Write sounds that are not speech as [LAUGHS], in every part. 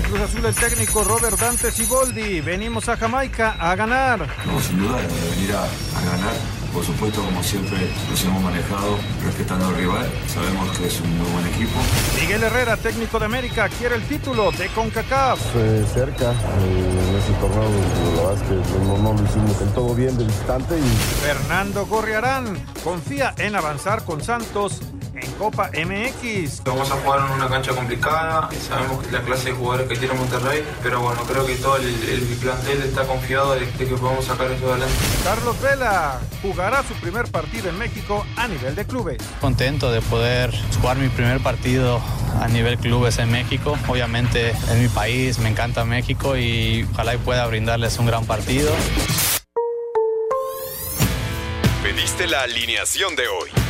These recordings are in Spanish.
En Cruz Azul el técnico Robert Dante Siboldi. Venimos a Jamaica a ganar. No, sin duda, de venir a, a ganar. Por supuesto, como siempre, nos hemos manejado respetando al rival. Sabemos que es un muy buen equipo. Miguel Herrera, técnico de América, quiere el título de CONCACAF. Eh, cerca, eh, en ese torneo, la verdad es que no, no lo hicimos del todo bien de visitante y Fernando Gorriarán confía en avanzar con Santos en Copa MX. Vamos a jugar en una cancha complicada, sabemos la clase de jugadores que tiene Monterrey, pero bueno, creo que todo el, el plantel está confiado de, de que podemos sacar eso adelante. Carlos Vela jugará su primer partido en México a nivel de clubes. Contento de poder jugar mi primer partido a nivel clubes en México. Obviamente es mi país, me encanta México y ojalá y pueda brindarles un gran partido. Pediste la alineación de hoy.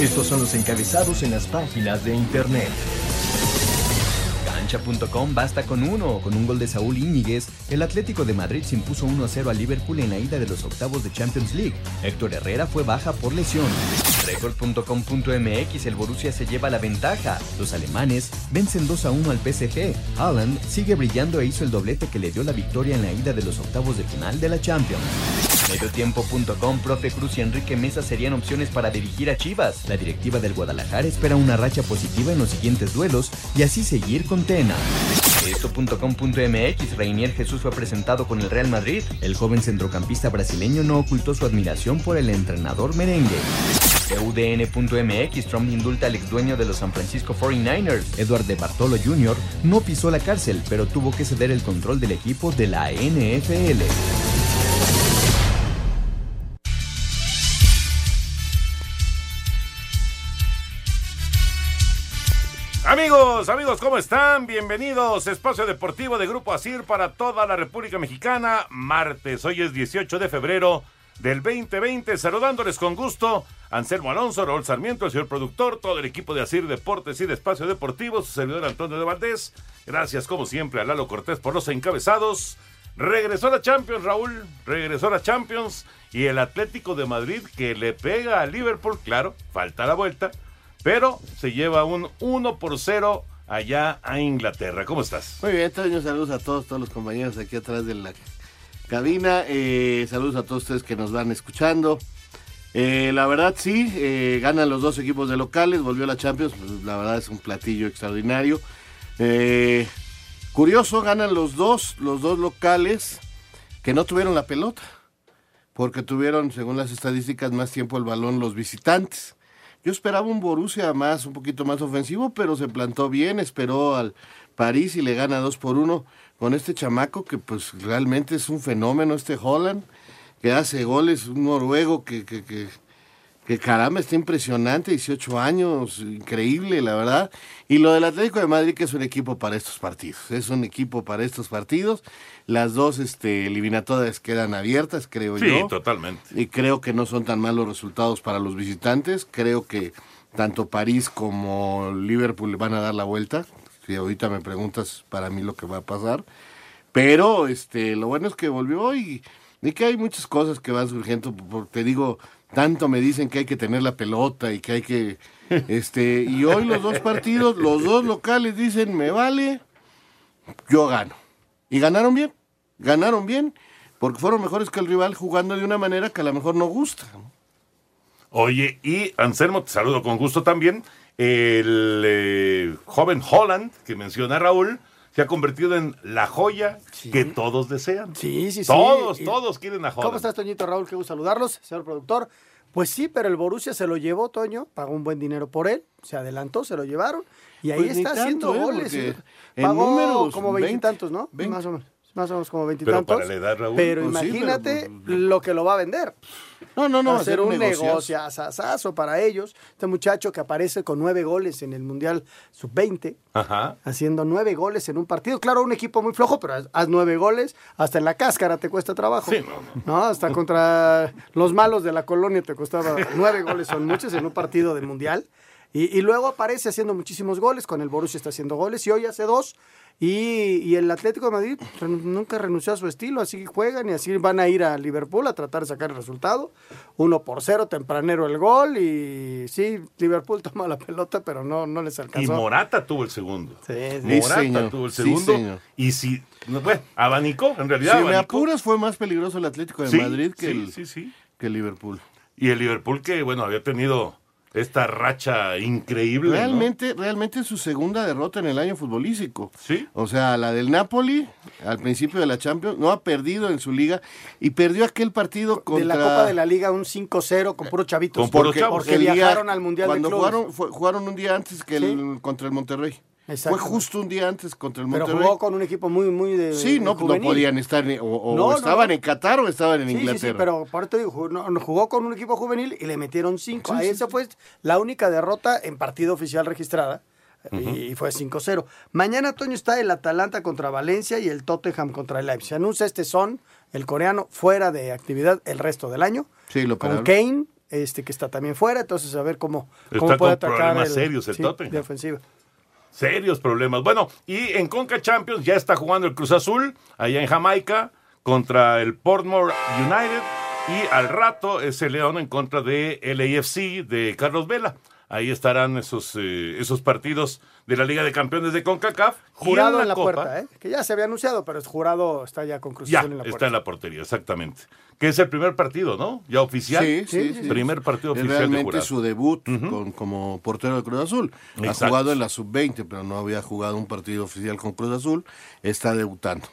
Estos son los encabezados en las páginas de internet. Cancha.com basta con uno. Con un gol de Saúl Íñiguez, el Atlético de Madrid se impuso 1 a 0 a Liverpool en la ida de los octavos de Champions League. Héctor Herrera fue baja por lesión. Record.com.mx el Borussia se lleva la ventaja. Los alemanes vencen 2 a 1 al PSG. Haaland sigue brillando e hizo el doblete que le dio la victoria en la ida de los octavos de final de la Champions. Mediotiempo.com, profe Cruz y Enrique Mesa serían opciones para dirigir a Chivas. La directiva del Guadalajara espera una racha positiva en los siguientes duelos y así seguir con Tena. Esto.com.mx, Reinier Jesús fue presentado con el Real Madrid. El joven centrocampista brasileño no ocultó su admiración por el entrenador merengue. UDN.mx, Trump indulta al ex dueño de los San Francisco 49ers. Edward de Bartolo Jr. no pisó la cárcel, pero tuvo que ceder el control del equipo de la NFL. Amigos, amigos, ¿cómo están? Bienvenidos. Espacio Deportivo de Grupo Asir para toda la República Mexicana. Martes, hoy es 18 de febrero del 2020. Saludándoles con gusto. Anselmo Alonso, Raúl Sarmiento, el señor productor, todo el equipo de Asir Deportes y de Espacio Deportivo, su servidor Antonio de Valdés. Gracias, como siempre, a Lalo Cortés por los encabezados. Regresó la Champions, Raúl. Regresó la Champions. Y el Atlético de Madrid que le pega a Liverpool, claro, falta la vuelta pero se lleva un 1 por 0 allá a Inglaterra. ¿Cómo estás? Muy bien, Toño, saludos a todos, todos los compañeros aquí atrás de la cabina. Eh, saludos a todos ustedes que nos van escuchando. Eh, la verdad sí, eh, ganan los dos equipos de locales, volvió la Champions, pues, la verdad es un platillo extraordinario. Curioso, ganan los dos, los dos locales que no tuvieron la pelota, porque tuvieron, según las estadísticas, más tiempo el balón los visitantes. Yo esperaba un Borussia más, un poquito más ofensivo, pero se plantó bien, esperó al París y le gana 2 por 1 con este chamaco que pues realmente es un fenómeno, este Holland, que hace goles, un noruego que, que, que, que caramba, está impresionante, 18 años, increíble, la verdad. Y lo del Atlético de Madrid, que es un equipo para estos partidos, es un equipo para estos partidos. Las dos este, eliminatorias quedan abiertas, creo Sí, yo. totalmente. Y creo que no son tan malos resultados para los visitantes. Creo que tanto París como Liverpool van a dar la vuelta. Si ahorita me preguntas para mí lo que va a pasar. Pero este, lo bueno es que volvió y, y que hay muchas cosas que van surgiendo. Te digo, tanto me dicen que hay que tener la pelota y que hay que... este Y hoy los dos partidos, los dos locales dicen, me vale, yo gano. Y ganaron bien, ganaron bien, porque fueron mejores que el rival jugando de una manera que a lo mejor no gusta. Oye, y Anselmo, te saludo con gusto también. El eh, joven Holland, que menciona Raúl, se ha convertido en la joya que todos desean. Sí, sí, sí. Todos, todos quieren a Holland. ¿Cómo estás, Toñito Raúl? Qué gusto saludarlos, señor productor. Pues sí, pero el Borussia se lo llevó, Toño, pagó un buen dinero por él, se adelantó, se lo llevaron y ahí Pues está haciendo ¿eh? goles. Pagó números, como 20, veintitantos, ¿no? 20. Más o menos. más o menos como Pero veintitantos. para la edad, Raúl. Pero Pues sí, imagínate pero, lo que lo va a vender. No, no, no, Va a ser un negociazo. negociazazo para ellos. Este muchacho que aparece con nueve goles en el Mundial Sub-20, Ajá. haciendo nueve goles en un partido. Claro, un equipo muy flojo, pero haz, haz nueve goles. Hasta en la cáscara te cuesta trabajo. Sí, no, ¿no? Hasta contra los malos de la colonia te costaba nueve goles, son muchos en un partido de Mundial. Y, y luego aparece haciendo muchísimos goles, con el Borussia está haciendo goles y hoy hace dos. Y, y el Atlético de Madrid nunca renunció a su estilo, así juegan y así van a ir a Liverpool a tratar de sacar el resultado. Uno por cero, tempranero el gol y sí, Liverpool [LAUGHS] toma la pelota, pero no, no les Y alcanzó. Morata tuvo el segundo. Sí, sí. Sí, Morata señor. tuvo el Sí, segundo. señor. y si, no, bueno, abanicó, en realidad Si me apuras, fue más peligroso el Atlético de Sí, Madrid que, sí, el, sí, sí. que el Liverpool. Y el Liverpool que, bueno, había tenido esta racha increíble. ¿no? Realmente, realmente es su segunda derrota en el año futbolístico. Sí. O sea, la del Napoli, al principio de la Champions, no ha perdido en su liga y perdió aquel partido contra... De la Copa de la Liga, un 5-0 con puro chavitos. Con puros porque, chavos. porque día- viajaron al Mundial de Cuando Clubes. jugaron, fue- jugaron un día antes que el, contra el Monterrey. Exacto. Fue justo un día antes contra el Pero Monterrey. jugó con un equipo muy, muy de. Sí, no, de no juvenil. podían estar, ni- o, o No, estaban no. en Qatar o estaban en Sí, sí, Inglaterra. sí, pero por eso te digo, jugó, no, jugó con un equipo juvenil y le metieron cinco. Sí, Ahí sí, esa fue la única derrota en partido oficial registrada. Y fue 5-0. Mañana, Toño, está el Atalanta contra Valencia y el Tottenham contra el Leipzig. Se anuncia este son, el coreano, fuera de actividad el resto del año. Sí, lo Con. Kane, este que está también fuera. Entonces, a ver cómo, Está cómo puede con atacar. problemas serios el sí, Tottenham. De ofensiva. Serios problemas. Bueno, y en Conca Champions ya está jugando el Cruz Azul, allá en Jamaica, contra el Portmore United. Y al rato es el León en contra de LAFC de Carlos Vela. Ahí estarán esos, eh, esos partidos de la Liga de Campeones de CONCACAF. Jurado en la, Copa, puerta, ¿eh? que ya se había anunciado, pero el jurado está ya con Cruz Ya, Azul en la está puerta. en la portería, exactamente. Que es el primer partido, ¿no? Ya oficial. Sí, sí, sí. Primer partido oficial de realmente jurado. su debut con- como portero de Cruz Azul. Exacto. Ha jugado en la sub-20, pero no había jugado un partido oficial con Cruz Azul. Está debutando.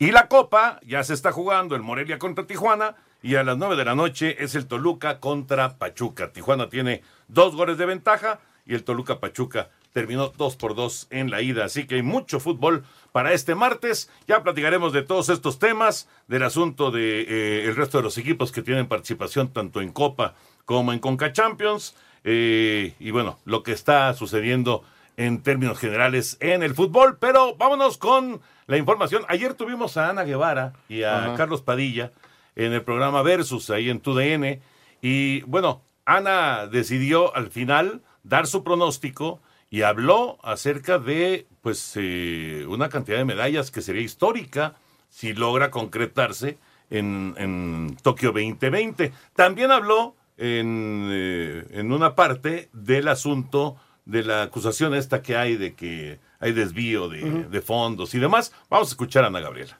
Y la Copa ya se está jugando el Morelia contra Tijuana y a las 9 de la noche es el Toluca contra Pachuca. Tijuana tiene dos goles de ventaja y el Toluca Pachuca terminó 2 por 2 en la ida. Así que hay mucho fútbol para este martes. Ya platicaremos de todos estos temas, del asunto de eh, el resto de los equipos que tienen participación tanto en Copa como en Conca Champions. eh, y bueno, lo que está sucediendo en términos generales en el fútbol. Pero vámonos con la información. Ayer tuvimos a Ana Guevara y a Ajá. Carlos Padilla en el programa Versus, ahí en TUDN. Y bueno, Ana decidió al final dar su pronóstico y habló acerca de pues eh, una cantidad de medallas que sería histórica si logra concretarse en, en Tokio 2020. También habló en, eh, en una parte del asunto de la acusación esta que hay de que hay desvío de, de fondos y demás. Vamos a escuchar a Ana Gabriela.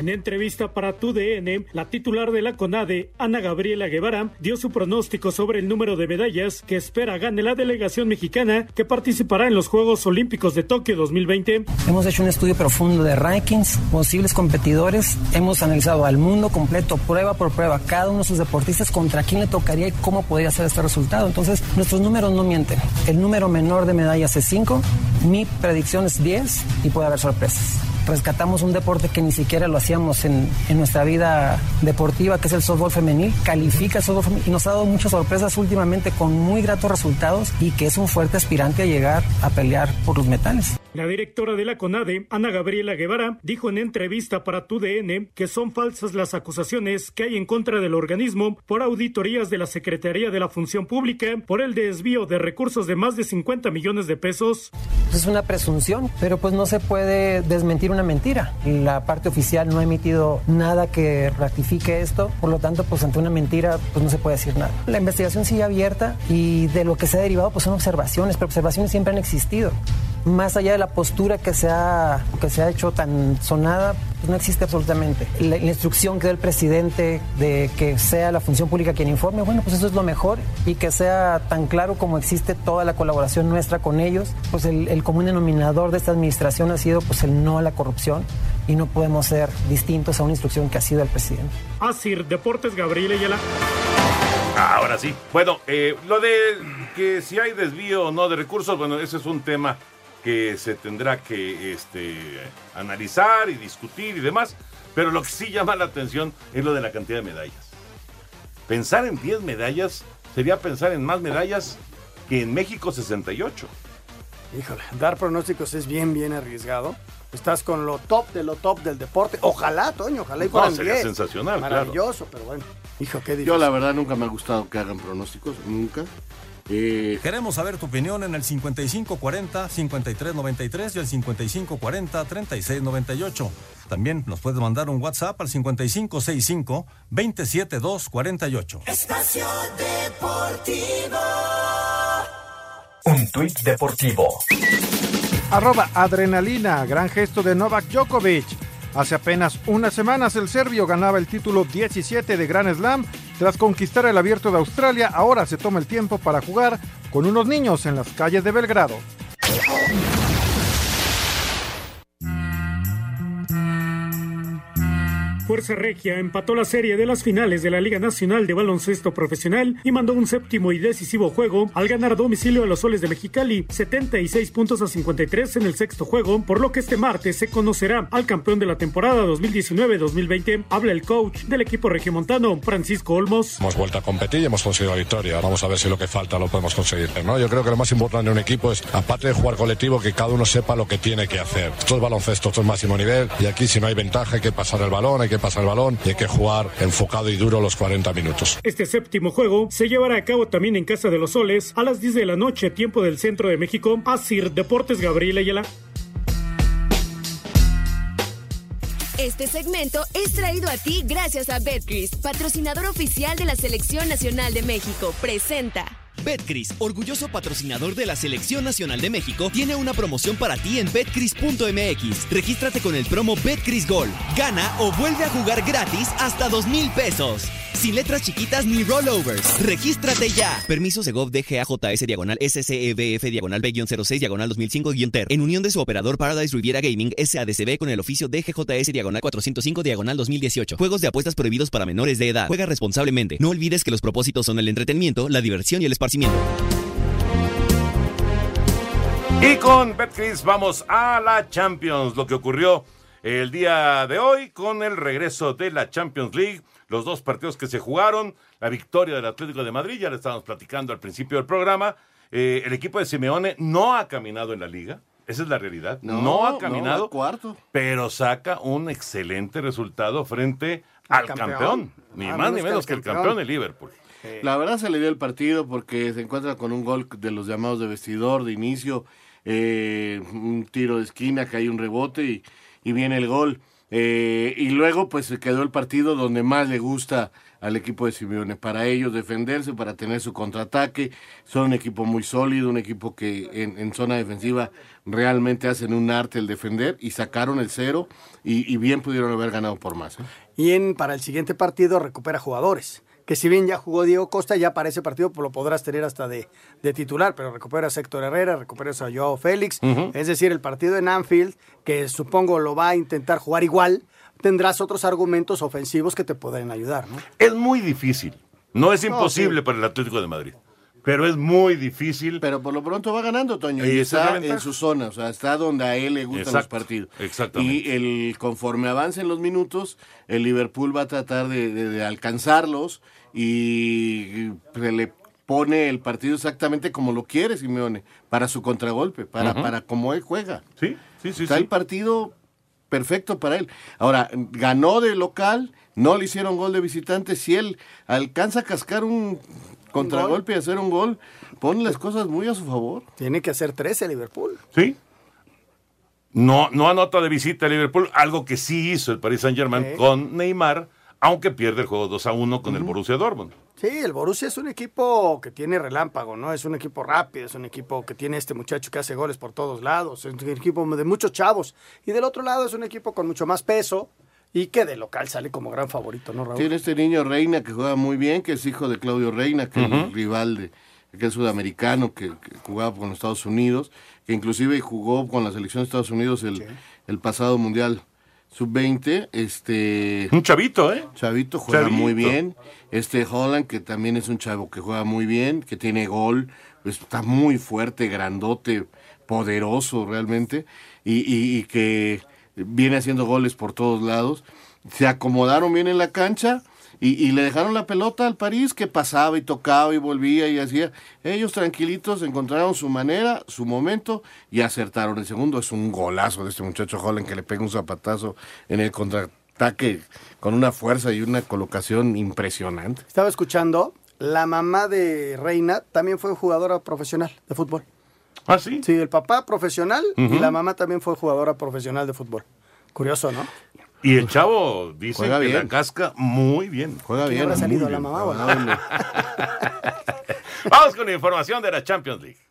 En entrevista para TUDN, la titular de la CONADE, Ana Gabriela Guevara, dio su pronóstico sobre el número de medallas que espera gane la delegación mexicana que participará en los Juegos Olímpicos de Tokio 2020. Hemos hecho un estudio profundo de rankings, posibles competidores, hemos analizado al mundo completo, prueba por prueba, cada uno de sus deportistas contra quién le tocaría y cómo podría ser este resultado. Entonces, nuestros números no mienten. El número menor de medallas es 5, mi predicción es 10 y puede haber sorpresas. Rescatamos un deporte que ni siquiera lo hacíamos en, nuestra vida deportiva, que es el softball femenil, califica el softball femenil y nos ha dado muchas sorpresas últimamente con muy gratos resultados y que es un fuerte aspirante a llegar a pelear por los metales. La directora de la CONADE, Ana Gabriela Guevara, dijo en entrevista para TUDN que son falsas las acusaciones que hay en contra del organismo por auditorías de la Secretaría de la Función Pública por el desvío de recursos de más de 50 millones de pesos. Es una presunción, pero pues no se puede desmentir una mentira. La parte oficial no ha emitido nada que ratifique esto, por lo tanto, pues ante una mentira, pues no se puede decir nada. La investigación sigue abierta y de lo que se ha derivado, pues son observaciones, pero observaciones siempre han existido. Más allá de la postura que se ha, que se ha hecho tan sonada, pues no existe absolutamente. La, la instrucción que da el presidente de que sea la función pública quien informe, bueno, pues eso es lo mejor y que sea tan claro como existe toda la colaboración nuestra con ellos, pues el, el común denominador de esta administración ha sido pues el no a la corrupción y no podemos ser distintos a una instrucción que ha sido el presidente. Asir Deportes Gabriel Ayala. Ahora sí. Bueno, eh, lo de que si hay desvío o no de recursos, bueno, ese es un tema que se tendrá que este, analizar y discutir y demás. Pero lo que sí llama la atención es lo de la cantidad de medallas. Pensar en 10 medallas sería pensar en más medallas que en México 68. Híjole, dar pronósticos es bien, bien arriesgado. Estás con lo top de lo top del deporte. Ojalá, Toño, ojalá y No, fueran sería 10. sensacional, claro. Maravilloso, pero bueno. Hijo, qué difícil. Yo la verdad nunca me ha gustado que hagan pronósticos, nunca. Eh, Queremos saber tu opinión en el 5540-5393 y el 5540-3698. También nos puedes mandar un WhatsApp al 5565-27248. Espacio Deportivo. Un tuit deportivo. Arroba adrenalina, gran gesto de Novak Djokovic. Hace apenas unas semanas el serbio ganaba el título 17 de Grand Slam. Tras conquistar el abierto de Australia, ahora se toma el tiempo para jugar con unos niños en las calles de Belgrado. Fuerza Regia empató la serie de las finales de la Liga Nacional de Baloncesto Profesional y mandó un séptimo y decisivo juego al ganar a domicilio a los soles de Mexicali, 76 puntos a 53 en el sexto juego, por lo que este martes se conocerá al campeón de la temporada 2019-2020. Habla el coach del equipo regiomontano, Francisco Olmos. Hemos vuelto a competir y hemos conseguido la victoria. Vamos a ver si lo que falta lo podemos conseguir. ¿no? Yo creo que lo más importante de un equipo es, aparte de jugar colectivo, que cada uno sepa lo que tiene que hacer. Esto es baloncesto, esto es máximo nivel y aquí si no hay ventaja hay que pasar el balón, hay que pasar el balón y hay que jugar enfocado y duro los 40 minutos. Este séptimo juego se llevará a cabo también en Casa de los Soles a las 10 de la noche, tiempo del centro de México. Asir Deportes Gabriel Ayala. Este segmento es traído a ti gracias a Betcris, patrocinador oficial de la Selección Nacional de México. Presenta. Betcris, orgulloso patrocinador de la Selección Nacional de México, tiene una promoción para ti en betcris.mx. Regístrate con el promo Betcris Gol. Gana o vuelve a jugar gratis hasta dos mil pesos. Sin letras chiquitas ni rollovers. Regístrate ya. Permiso Segov DGAJS diagonal SCEBF diagonal B-06 diagonal 2005-TER. En unión de su operador Paradise Riviera Gaming SADCB con el oficio DGJS diagonal 405 diagonal 2018. Juegos de apuestas prohibidos para menores de edad. Juega responsablemente. No olvides que los propósitos son el entretenimiento, la diversión y el esparcimiento. Y con Betcris vamos a la Champions, lo que ocurrió el día de hoy con el regreso de la Champions League, los dos partidos que se jugaron, la victoria del Atlético de Madrid, ya le estábamos platicando al principio del programa, eh, el equipo de Simeone no ha caminado en la liga, esa es la realidad, no, No, ha no, caminado, va cuarto. pero saca un excelente resultado frente al campeón, campeón. ni Ah, más no, ni menos que el campeón. campeón de Liverpool. La verdad se le dio el partido porque se encuentra con un gol de los llamados de vestidor de inicio, eh, un tiro de esquina, que hay un rebote y, y viene el gol. Eh, y luego pues quedó el partido donde más le gusta al equipo de Simeone, para ellos defenderse, para tener su contraataque. Son un equipo muy sólido, un equipo que en, zona defensiva realmente hacen un arte el defender y sacaron el cero y, y bien pudieron haber ganado por más. ¿eh? Y en, para el siguiente partido recupera jugadores. Que si bien ya jugó Diego Costa, ya para ese partido pues, lo podrás tener hasta de, de titular, pero recuperas a Héctor Herrera, recuperas a Joao Félix. Es decir, el partido en Anfield, que supongo lo va a intentar jugar igual, tendrás otros argumentos ofensivos que te pueden ayudar, ¿no? Es muy difícil, no es No, imposible sí. para el Atlético de Madrid, pero es muy difícil. Pero por lo pronto va ganando, Toño, Y está en su zona, o sea, está donde a él le gustan los Exacto, partidos. exactamente. Y el, conforme avancen los minutos, el Liverpool va a tratar de, de- de alcanzarlos y se le pone el partido exactamente como lo quiere Simeone, para su contragolpe, para, Ujú. para como él juega. Sí, sí, sí. Está sí. el partido perfecto para él. Ahora, ganó de local, no le hicieron gol de visitante. Si él alcanza a cascar un contragolpe y hacer un gol, pone las cosas muy a su favor. Tiene que hacer 13 Liverpool. Sí. No, no anota de visita a Liverpool, algo que sí hizo el Paris Saint Germain con Neymar, aunque pierde el juego 2 a 1 con el Borussia Dortmund. Sí, el Borussia es un equipo que tiene relámpago, ¿no? Es un equipo rápido, es un equipo que tiene este muchacho que hace goles por todos lados, es un equipo de muchos chavos. Y del otro lado es un equipo con mucho más peso y que de local sale como gran favorito, ¿no, Raúl? Tiene este niño Reina que juega muy bien, que es hijo de Claudio Reina, que es el rival de que es sudamericano, que, que jugaba con los Estados Unidos, que inclusive jugó con la selección de Estados Unidos el, el pasado Mundial sub-20, este... Un chavito, ¿eh? Chavito, juega Chavito. muy bien. Este Holland, que también es un chavo que juega muy bien, que tiene gol, pues, está muy fuerte, grandote, poderoso realmente, y, y- y que viene haciendo goles por todos lados. Se acomodaron bien en la cancha y, y le dejaron la pelota al París, que pasaba y tocaba y volvía y hacía. Ellos tranquilitos encontraron su manera, su momento y acertaron. El segundo es un golazo de este muchacho Holland que le pega un zapatazo en el contraataque con una fuerza y una colocación impresionante. Estaba escuchando, la mamá de Reina también fue jugadora profesional de fútbol. ¿Ah, sí? Sí, el papá profesional y la mamá también fue jugadora profesional de fútbol. Curioso, ¿no? Y el chavo dice Juega que bien. la casca muy bien. Juega ¿Quién bien. habrá salido, muy la bien. mamá el- [LAUGHS] Vamos con la información de la Champions League.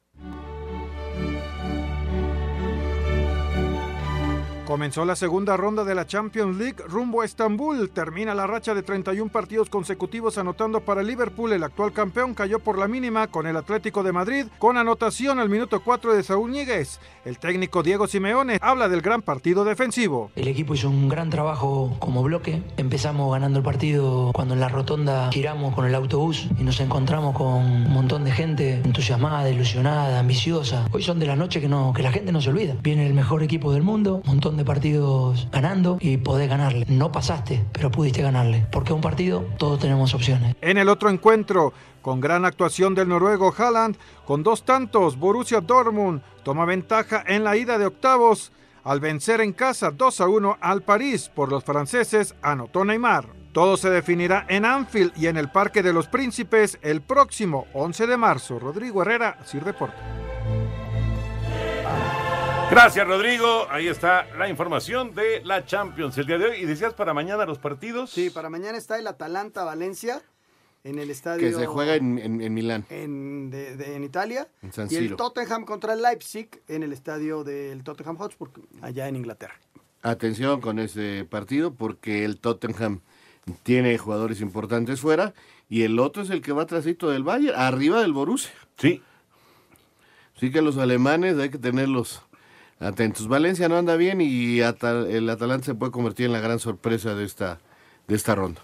Comenzó la segunda ronda de la Champions League rumbo a Estambul. Termina la racha de 31 partidos consecutivos anotando para Liverpool. El actual campeón cayó por la mínima con el Atlético de Madrid con anotación al minuto 4 de Saúl Ñíguez. El técnico Diego Simeone habla del gran partido defensivo. El equipo hizo un gran trabajo como bloque. Empezamos ganando el partido cuando en la rotonda giramos con el autobús y nos encontramos con un montón de gente entusiasmada, ilusionada, ambiciosa. Hoy son de las noches que, no, que la gente no se olvida. Viene el mejor equipo del mundo, un montón de partidos ganando y podés ganarle. No pasaste, pero pudiste ganarle. Porque un partido todos tenemos opciones. En el otro encuentro, con gran actuación del noruego Haaland, con dos tantos, Borussia Dortmund toma ventaja en la ida de octavos al vencer en casa 2 a 1 al París por los franceses, anotó Neymar. Todo se definirá en Anfield y en el Parque de los Príncipes el próximo 11 de marzo. Rodrigo Herrera, Sir Deporte. Gracias, Rodrigo. Ahí está la información de la Champions el día de hoy. ¿Y decías para mañana los partidos? Sí, para mañana está el Atalanta-Valencia en el estadio... Que se juega en, en- en Milán. en, de- de- en Italia. En San y el. Tottenham contra el Leipzig en el estadio del Tottenham Hotspur, allá en Inglaterra. Atención con ese partido porque el Tottenham tiene jugadores importantes fuera y el otro es el que va trasito del Bayern, arriba del Borussia. Sí. Sí que los alemanes hay que tenerlos atentos. Valencia no anda bien y el Atalanta se puede convertir en la gran sorpresa de esta, de esta ronda.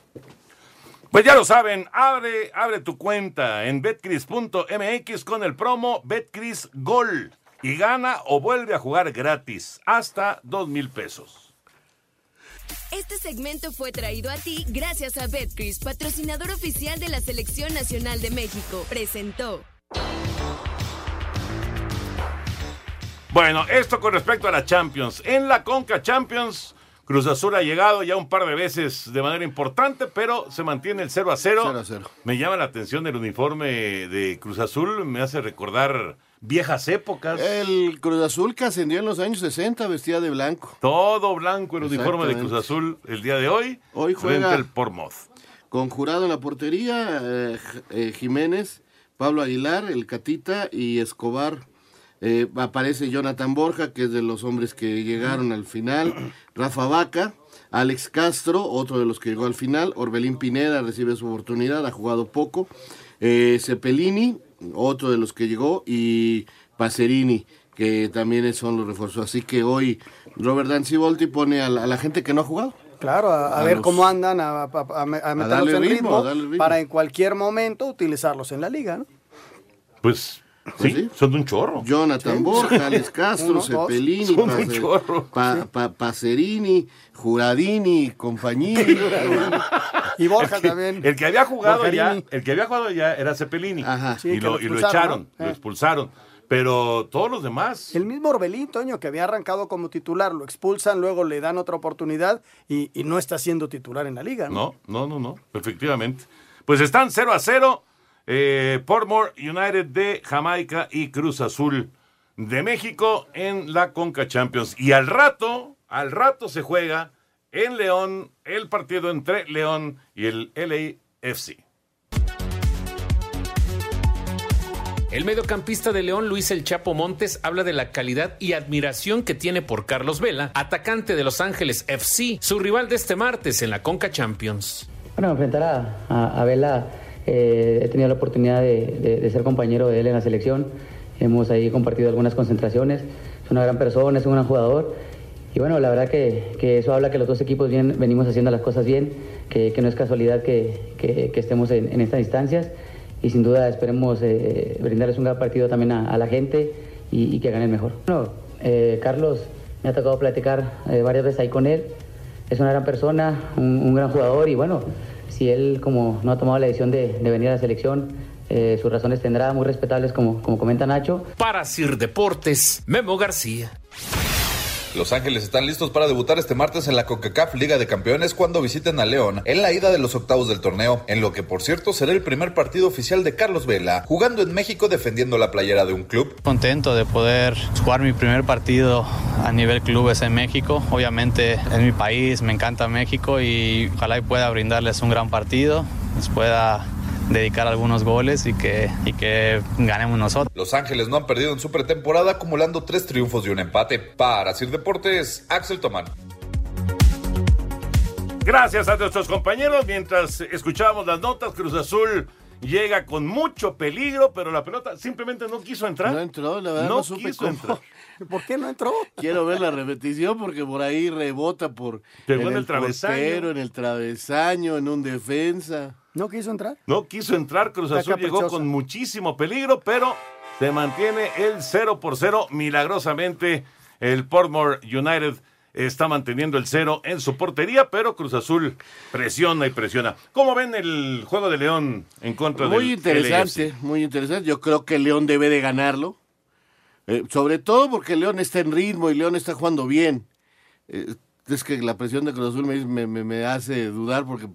Pues ya lo saben, abre, abre tu cuenta en betcris.mx con el promo Betcris Gol y gana o vuelve a jugar gratis hasta dos mil pesos. Este segmento fue traído a ti gracias a Betcris, patrocinador oficial de la Selección Nacional de México. Presentó. Bueno, esto con respecto a la Champions. En la Conca Champions, Cruz Azul ha llegado ya un par de veces de manera importante, pero se mantiene el 0 a 0. 0 a 0. Me llama la atención el uniforme de Cruz Azul, me hace recordar viejas épocas. El Cruz Azul que ascendió en los años 60 vestía de blanco. Todo blanco el uniforme de Cruz. Azul el día de hoy. Hoy frente juega- al Portsmouth. Con jurado en la portería, eh, eh, Jiménez, Pablo Aguilar, el Catita y Escobar. Eh, aparece Jonathan Borja, que es de los hombres que llegaron al final. [CLEARS THROAT] Rafa Vaca, Alex Castro, otro de los que llegó al final. Orbelín Pineda recibe su oportunidad, ha jugado poco. Eh, Cepelini, otro de los que llegó. Y Pacerini, que también son los refuerzos. Así que hoy Robert Danzivolti pone a la, a la gente que no ha jugado. Claro, a, a A ver los- cómo andan, a, a- a- a meterlos darle en ritmo, ritmo, a darle ritmo. para en cualquier momento utilizarlos en la liga, ¿no? Pues, Pues sí, sí. son de un chorro. Jonathan Sí. Borja, Alex Castro. Cepelini, Son un Pace- chorro. Pa- Pa- Pacerini, Juradini, Compañini. [LAUGHS] Y Borja el que, también. el que había jugado ya, el que había jugado ya era Cepelini. Ajá. Sí, y, lo, lo y lo echaron, ¿no? lo Eh. expulsaron. Pero todos los demás. El mismo Orbelín, Toño, que había arrancado como titular, lo expulsan, luego le dan otra oportunidad y, y no está siendo titular en la liga, ¿no? No, no, no, no, efectivamente. Pues están 0 a 0. Eh, Portmore United de Jamaica y Cruz Azul de México en la Conca Champions. Y al rato, al rato se juega en León el partido entre León y el LAFC. El mediocampista de León, Luis El Chapo Montes, habla de la calidad y admiración que tiene por Carlos Vela, atacante de Los Ángeles FC, su rival de este martes en la Conca Champions. Bueno, enfrentar a, a- a Vela, eh, he tenido la oportunidad de, de- de ser compañero de él en la selección. Hemos ahí compartido algunas concentraciones. Es una gran persona, es un gran jugador. y bueno, la verdad que, que, eso habla que los dos equipos bien, venimos haciendo las cosas bien, que, que no es casualidad que, que estemos en, en, estas instancias y sin duda esperemos eh, brindarles un gran partido también a, a la gente y, y, que ganen mejor. Bueno, eh, Carlos, me ha tocado platicar eh, varias veces ahí con él, es una gran persona, un, un, gran jugador y bueno, si él como no ha tomado la decisión de, venir a la selección, eh, sus razones tendrá muy respetables como, como comenta Nacho. Para Sir Deportes, Memo García. Los Ángeles están listos para debutar este martes en la CONCACAF Liga de Campeones cuando visiten a León en la ida de los octavos del torneo, en lo que por cierto será el primer partido oficial de Carlos Vela, jugando en México defendiendo la playera de un club. Contento de poder jugar mi primer partido a nivel clubes en México. Obviamente es mi país, me encanta México y ojalá y pueda brindarles un gran partido, les pueda dedicar algunos goles y que, y que ganemos nosotros. Los Ángeles no han perdido en su pretemporada acumulando tres triunfos y un empate. Para Sir Deportes, Axel Tomán. Gracias a nuestros compañeros. Mientras escuchábamos las notas, Cruz Azul llega con mucho peligro, pero la pelota simplemente no quiso entrar. No entró, la verdad no, no supe quiso cómo. entrar. [LAUGHS] ¿Por qué no entró? Quiero ver la repetición porque por ahí rebota por Pegó en el travesaño. portero, en el travesaño, en un defensa. ¿No quiso entrar? No quiso entrar, Cruz Está Azul llegó con muchísimo peligro, pero se mantiene el 0 por 0. Milagrosamente, el Portmore United está manteniendo el 0 en su portería, pero Cruz Azul presiona y presiona. ¿Cómo ven el juego de León en contra Muy del interesante, muy interesante. Yo creo que León debe de ganarlo. Eh, sobre todo porque León está en ritmo y León está jugando bien. Eh, es que la presión de Cruz Azul me, me- me- me hace dudar porque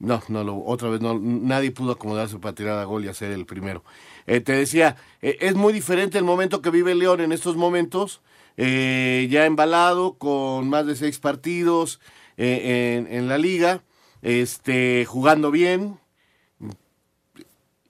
no, no, lo, otra vez no, nadie pudo acomodarse para tirar a gol y hacer el primero. Eh, te decía, eh, es muy diferente el momento que vive León en estos momentos, eh, ya embalado, con más de seis partidos en, en la liga, este, jugando bien,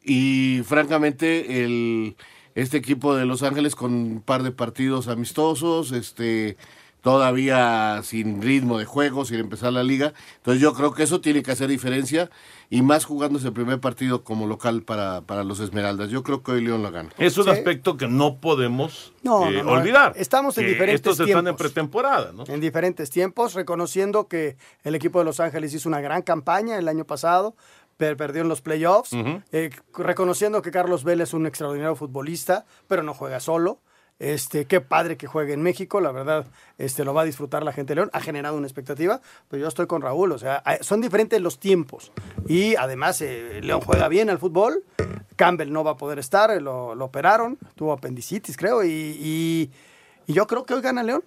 y francamente el este equipo de Los Ángeles con un par de partidos amistosos, este todavía sin ritmo de juego, sin empezar la liga. Entonces yo creo que eso tiene que hacer diferencia y más jugando ese primer partido como local para, para los Esmeraldas. Yo creo que hoy León la gana. Es un Sí. aspecto que no podemos No, eh, no, no. olvidar. Estamos en que diferentes Estos están en tiempos. pretemporada, ¿no? En diferentes tiempos, reconociendo que el equipo de Los Ángeles hizo una gran campaña el año pasado, per- perdió en los playoffs, eh, reconociendo que Carlos Vélez es un extraordinario futbolista, pero no juega solo. Este, qué padre que juegue en México, la verdad, este, lo va a disfrutar la gente de León, ha generado una expectativa, pero yo estoy con Raúl, o sea, son diferentes los tiempos. Y además, eh, León juega bien al fútbol, Campbell no va a poder estar, eh, lo, operaron, tuvo apendicitis, creo, y, y- y yo creo que hoy gana León.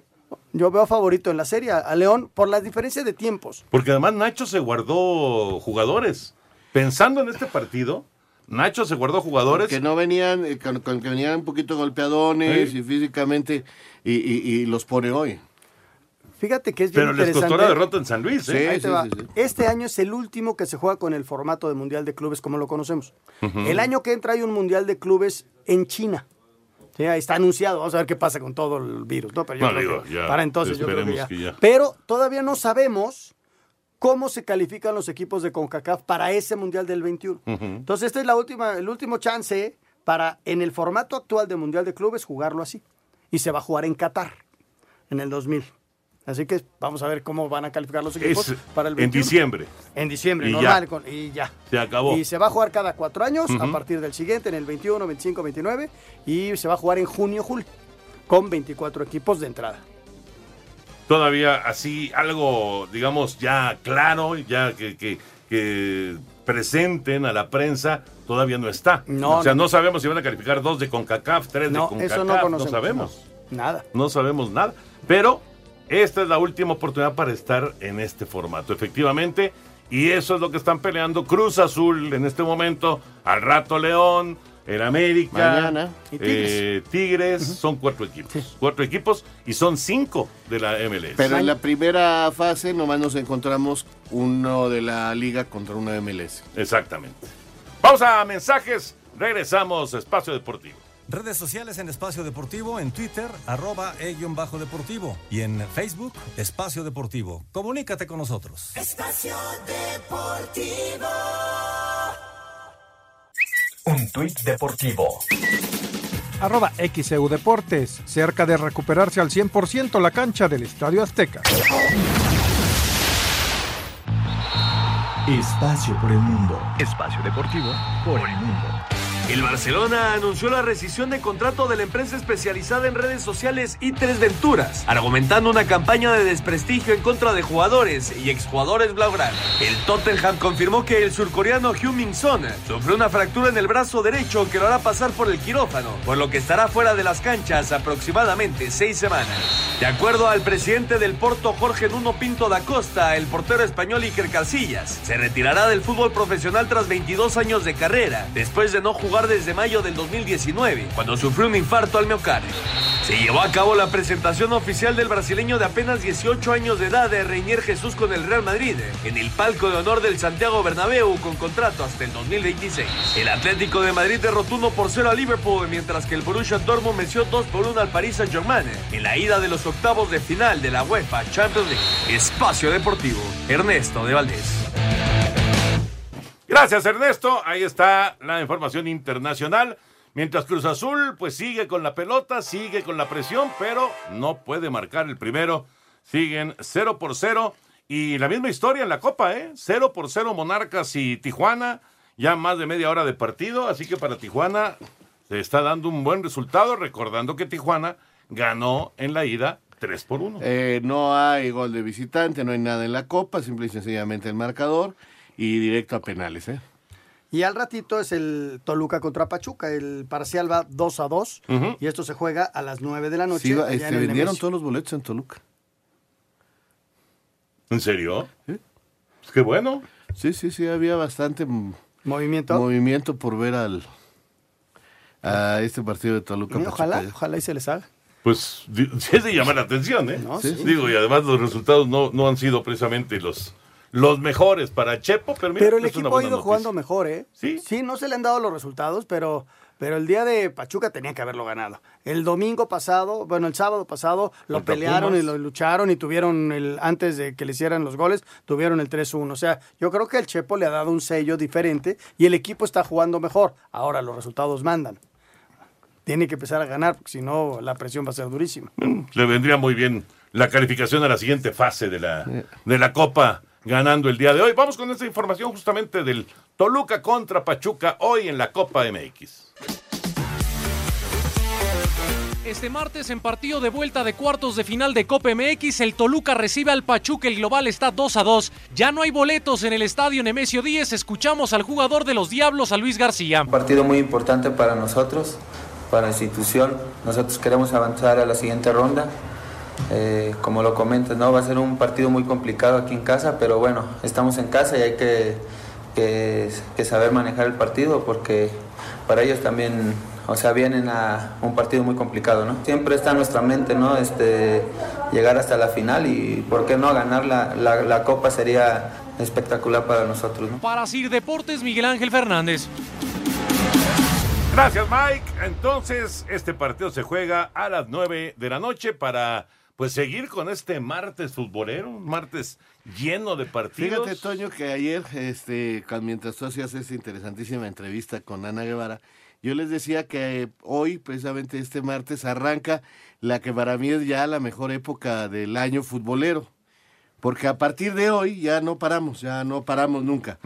Yo veo favorito en la serie a León por las diferencias de tiempos. Porque además Nacho se guardó jugadores. Pensando en este partido, Nacho se guardó jugadores. Que no venían, eh, con, con que venían un poquito golpeadones Sí. y físicamente y, y- y los pone hoy. Fíjate que es bien Pero les costó interesante. la derrota en San Luis, ¿eh? Este año es el último que se juega con el formato de Mundial de Clubes como lo conocemos. El año que entra hay un Mundial de Clubes en China. Sí, ahí está anunciado. Vamos a ver qué pasa con todo el virus. ¿no? Pero yo No, creo digo, que ya, para entonces yo creo que ya. esperemos que ya. Pero todavía no sabemos cómo se califican los equipos de CONCACAF para ese Mundial del 21. Ujú. Entonces, este es la última, el último chance para, en el formato actual de Mundial de Clubes, jugarlo así. Y se va a jugar en Qatar, en el 2000. Así que vamos a ver cómo van a calificar los equipos Es para el en 21. diciembre. En diciembre, Y normal. ya. con- y ya. Se acabó. Y se va a jugar cada cuatro años, a partir del siguiente, en el 21, 25, 29. Y se va a jugar en junio, julio, con 24 equipos de entrada. Todavía así, algo, digamos, ya claro, ya que, que, que presenten a la prensa, todavía no está. No, o sea, no. no, sabemos si van a calificar dos de CONCACAF, tres No, de CONCACAF, eso no conocemos. sabemos. no. Nada. No sabemos nada. Pero esta es la última oportunidad para estar en este formato, efectivamente. Y eso es lo que están peleando Cruz Azul en este momento. Al rato León, el América, Mañana. Y Tigres. eh, Tigres. Son cuatro equipos. Cuatro equipos y son cinco de la MLS. Pero en la primera fase nomás nos encontramos uno de la liga contra uno de MLS. Exactamente. Vamos a mensajes. Regresamos a Espacio Deportivo. Redes sociales en Espacio Deportivo, en Twitter, arroba e-bajo deportivo y en Facebook, Espacio Deportivo. Comunícate con nosotros. Espacio Deportivo. Un tuit deportivo. arroba XEU Deportes, cerca de recuperarse al 100% la cancha del Estadio Azteca. Espacio por el mundo. Espacio deportivo por el mundo. El Barcelona anunció la rescisión de contrato de la empresa especializada en redes sociales i3 Venturas, argumentando una campaña de desprestigio en contra de jugadores y exjugadores blaugrana. El Tottenham confirmó que el surcoreano Heung Min Son sufrió una fractura en el brazo derecho que lo hará pasar por el quirófano, por lo que estará fuera de las canchas aproximadamente seis semanas. De acuerdo al presidente del Porto Jorge Nuno Pinto da Costa, el portero español Iker Casillas se retirará del fútbol profesional tras 22 años de carrera, después de no desde mayo del 2019, cuando sufrió un infarto al miocardio. Se llevó a cabo la presentación oficial del brasileño de apenas 18 años de edad de Reinier Jesús con el Real Madrid, en el palco de honor del Santiago Bernabéu con contrato hasta el 2026. El Atlético de Madrid derrotó 1 por 0 a Liverpool, mientras que el Borussia Dortmund venció 2 por 1 al Paris Saint-Germain en la ida de los octavos de final de la UEFA Champions League. Espacio Deportivo, Ernesto de Valdés. Gracias, Ernesto. Ahí está la información internacional. Mientras Cruz Azul, pues sigue con la pelota, sigue con la presión, pero no puede marcar el primero. Siguen 0 por 0. Y la misma historia en la Copa, ¿eh? 0 por 0 Monarcas y Tijuana. Ya más de media hora de partido. Así que para Tijuana se está dando un buen resultado. Recordando que Tijuana ganó en la ida 3 por 1. Eh, no hay gol de visitante, no hay nada en la Copa, simple y sencillamente el marcador y directo a penales, ¿eh? Y al ratito es el Toluca contra Pachuca. El parcial va 2 a 2 Ujú. y esto se juega a las 9 de la noche. Sí, allá este, vendieron Nemesio. todos los boletos en Toluca. ¿En serio? Pues qué bueno. Sí, sí, sí, había bastante movimiento movimiento por ver al a este partido de Toluca. Y ojalá, Pachuca. ojalá y se les haga. Pues [LAUGHS] sí es de llamar la atención, ¿eh? No, sí. Digo, y además los resultados no, no han sido precisamente los, los mejores para Chepo, pero mira, Pero el equipo ha ido noticia. jugando mejor, ¿eh? Sí. no se le han dado los resultados, pero, pero el día de Pachuca tenía que haberlo ganado. El domingo pasado, bueno, el sábado pasado, lo Contra pelearon Pumas. y lo lucharon y tuvieron el, antes de que le hicieran los goles, tuvieron el 3-1. O sea, yo creo que el Chepo le ha dado un sello diferente y el equipo está jugando mejor. Ahora los resultados mandan. Tiene que empezar a ganar, porque si no, la presión va a ser durísima. Le vendría muy bien la calificación a la siguiente fase de la, de la Copa ganando el día de hoy. Vamos con esta información justamente del Toluca contra Pachuca hoy en la Copa MX. Este martes en partido de vuelta de cuartos de final de Copa MX, el Toluca recibe al Pachuca, el global está 2 a 2. Ya no hay boletos en el estadio Nemesio 10, escuchamos al jugador de los Diablos, a Luis García. Un partido muy importante para nosotros, para la institución. Nosotros queremos avanzar a la siguiente ronda. Eh, como lo comentas, ¿no? va a ser un partido muy complicado aquí en casa, pero bueno, estamos en casa y hay que, que- que saber manejar el partido porque para ellos también, o sea, vienen a un partido muy complicado, ¿no? Siempre está en nuestra mente, ¿no? Este, llegar hasta la final y, ¿por qué no? Ganar la, la- la copa sería espectacular para nosotros, ¿no? Para Sir Deportes, Miguel Ángel Fernández. Gracias, Mike. Entonces, este partido se juega a las 9 de la noche para pues seguir con este martes futbolero, un martes lleno de partidos. Fíjate, Toño, que ayer, este, mientras tú hacías esta interesantísima entrevista con Ana Guevara, yo les decía que hoy, precisamente este martes, arranca la que para mí es ya la mejor época del año futbolero. Porque a partir de hoy ya no paramos, ya no paramos nunca.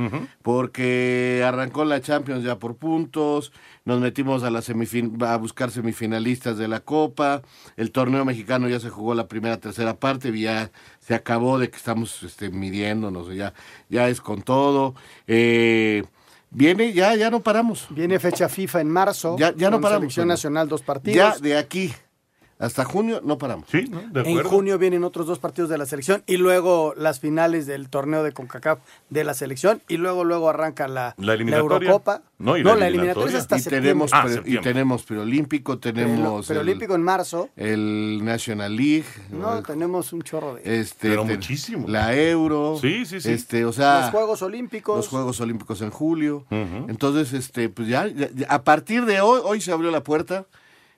Porque arrancó la Champions ya por puntos, nos metimos a, la semifin- a buscar semifinalistas de la Copa, el torneo mexicano ya se jugó la primera, tercera parte, y ya se acabó de que estamos este, midiéndonos, ya, ya es con todo. Eh, viene, ya, ya no paramos. Viene fecha FIFA en marzo. Ya, ya no con paramos. Selección. Nacional, dos partidos. Ya de aquí hasta junio no paramos. Sí, de En junio vienen otros dos partidos de la selección y luego las finales del torneo de CONCACAF de la selección y luego luego arranca la, La eliminatoria. Eurocopa. No, y la eliminatoria eliminatoria. es hasta y septiembre. tenemos, Ah, pre- y tenemos preolímpico, tenemos Pero el- olímpico en marzo. el National League, No, el- tenemos un chorro de este, Pero muchísimo. la Euro, Sí, sí, sí. este, o sea, los Juegos Olímpicos. los Juegos Olímpicos en julio, entonces, este, pues ya, ya- ya- a partir de hoy, hoy se abrió la puerta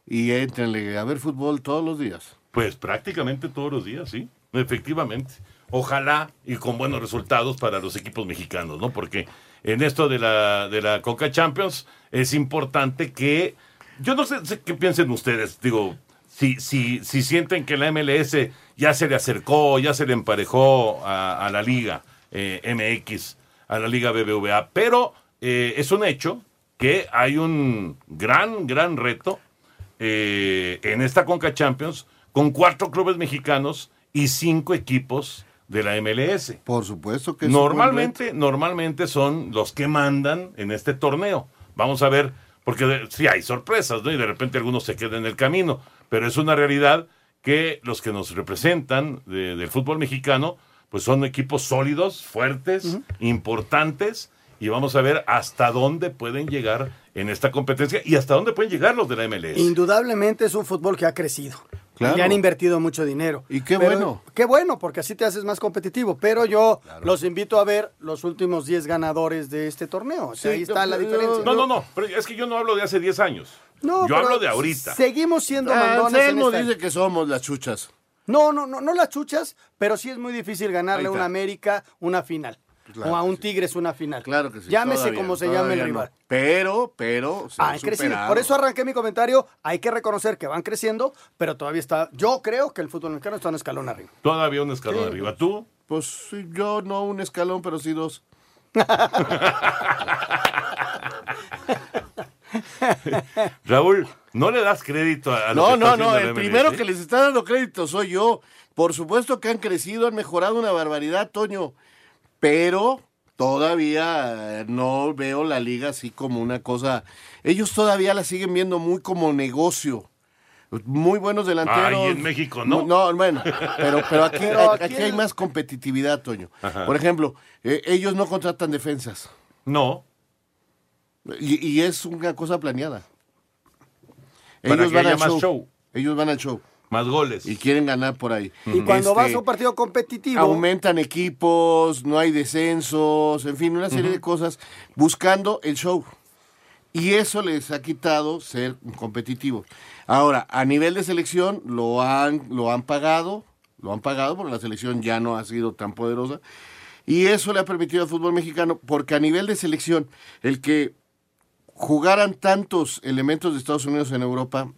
y entrenle a ver fútbol todos los días. Pues prácticamente todos los días, sí, efectivamente. Ojalá y con buenos resultados para los equipos mexicanos, ¿no? Porque en esto de la, de la Coca Champions es importante que Yo no sé, qué piensen ustedes. Digo, si, si, si sienten que la MLS ya se le acercó, ya se le emparejó a, la Liga eh, MX, a la Liga BBVA, pero eh, es un hecho que hay un gran, gran reto eh, en esta Conca Champions con cuatro clubes mexicanos y cinco equipos de la MLS. Por supuesto que Normalmente, normalmente son los que mandan en este torneo. Vamos a ver, porque de- sí hay sorpresas, ¿no? Y de repente algunos se quedan en el camino, pero es una realidad que los que nos representan de- del fútbol mexicano, pues son equipos sólidos, fuertes, importantes, y vamos a ver hasta dónde pueden llegar en esta competencia y hasta dónde pueden llegar los de la MLS. Indudablemente es un fútbol que ha crecido. Claro. Y han invertido mucho dinero. Y qué Pero- bueno. Qué bueno, porque así te haces más competitivo. Pero yo los invito a ver los últimos 10 ganadores de este torneo. O sea, ahí está la diferencia. No, no, no, pero es que yo no hablo de hace 10 años. No, yo hablo de ahorita. Seguimos siendo Ah, mandones en Anselmo esta- dice que somos las chuchas. No, no, no, no las chuchas, pero sí es muy difícil ganarle a una América una final. Claro o a un Tigres una final. Claro que sí. Llámese todavía, como se llame el no. rival. Pero, pero, se Ah, han crecido. Por eso arranqué mi comentario. Hay que reconocer que van creciendo, pero todavía está. Yo creo que el fútbol mexicano está un escalón arriba. Todavía un escalón Sí. arriba. ¿Tú? Pues sí, yo no un escalón, pero sí dos. [LAUGHS] Raúl, no le das crédito a, a lo No, que no, está no, el primero ¿eh? que les está dando crédito soy yo. Por supuesto que han crecido, han mejorado una barbaridad, Toño. Pero todavía eh, no veo la liga así como una cosa. Ellos todavía la siguen viendo muy como negocio. Muy buenos delanteros. Ay, en México, ¿no? No, bueno, pero, pero aquí, Pero aquí, aquí hay más competitividad, Toño. Ajá. Por ejemplo, eh, ellos no contratan defensas. No. Y, y es una cosa planeada. Para Ellos que van haya al más show. show. Ellos van al show. Más goles. Y quieren ganar por ahí. Y cuando Este, vas a un partido competitivo. Aumentan equipos, no hay descensos, en fin, una serie de cosas buscando el show. Y eso les ha quitado ser competitivos. Ahora, a nivel de selección, lo han, lo han pagado, lo han pagado porque la selección ya no ha sido tan poderosa. Y eso le ha permitido al fútbol mexicano, porque a nivel de selección, el que jugaran tantos elementos de Estados Unidos en Europa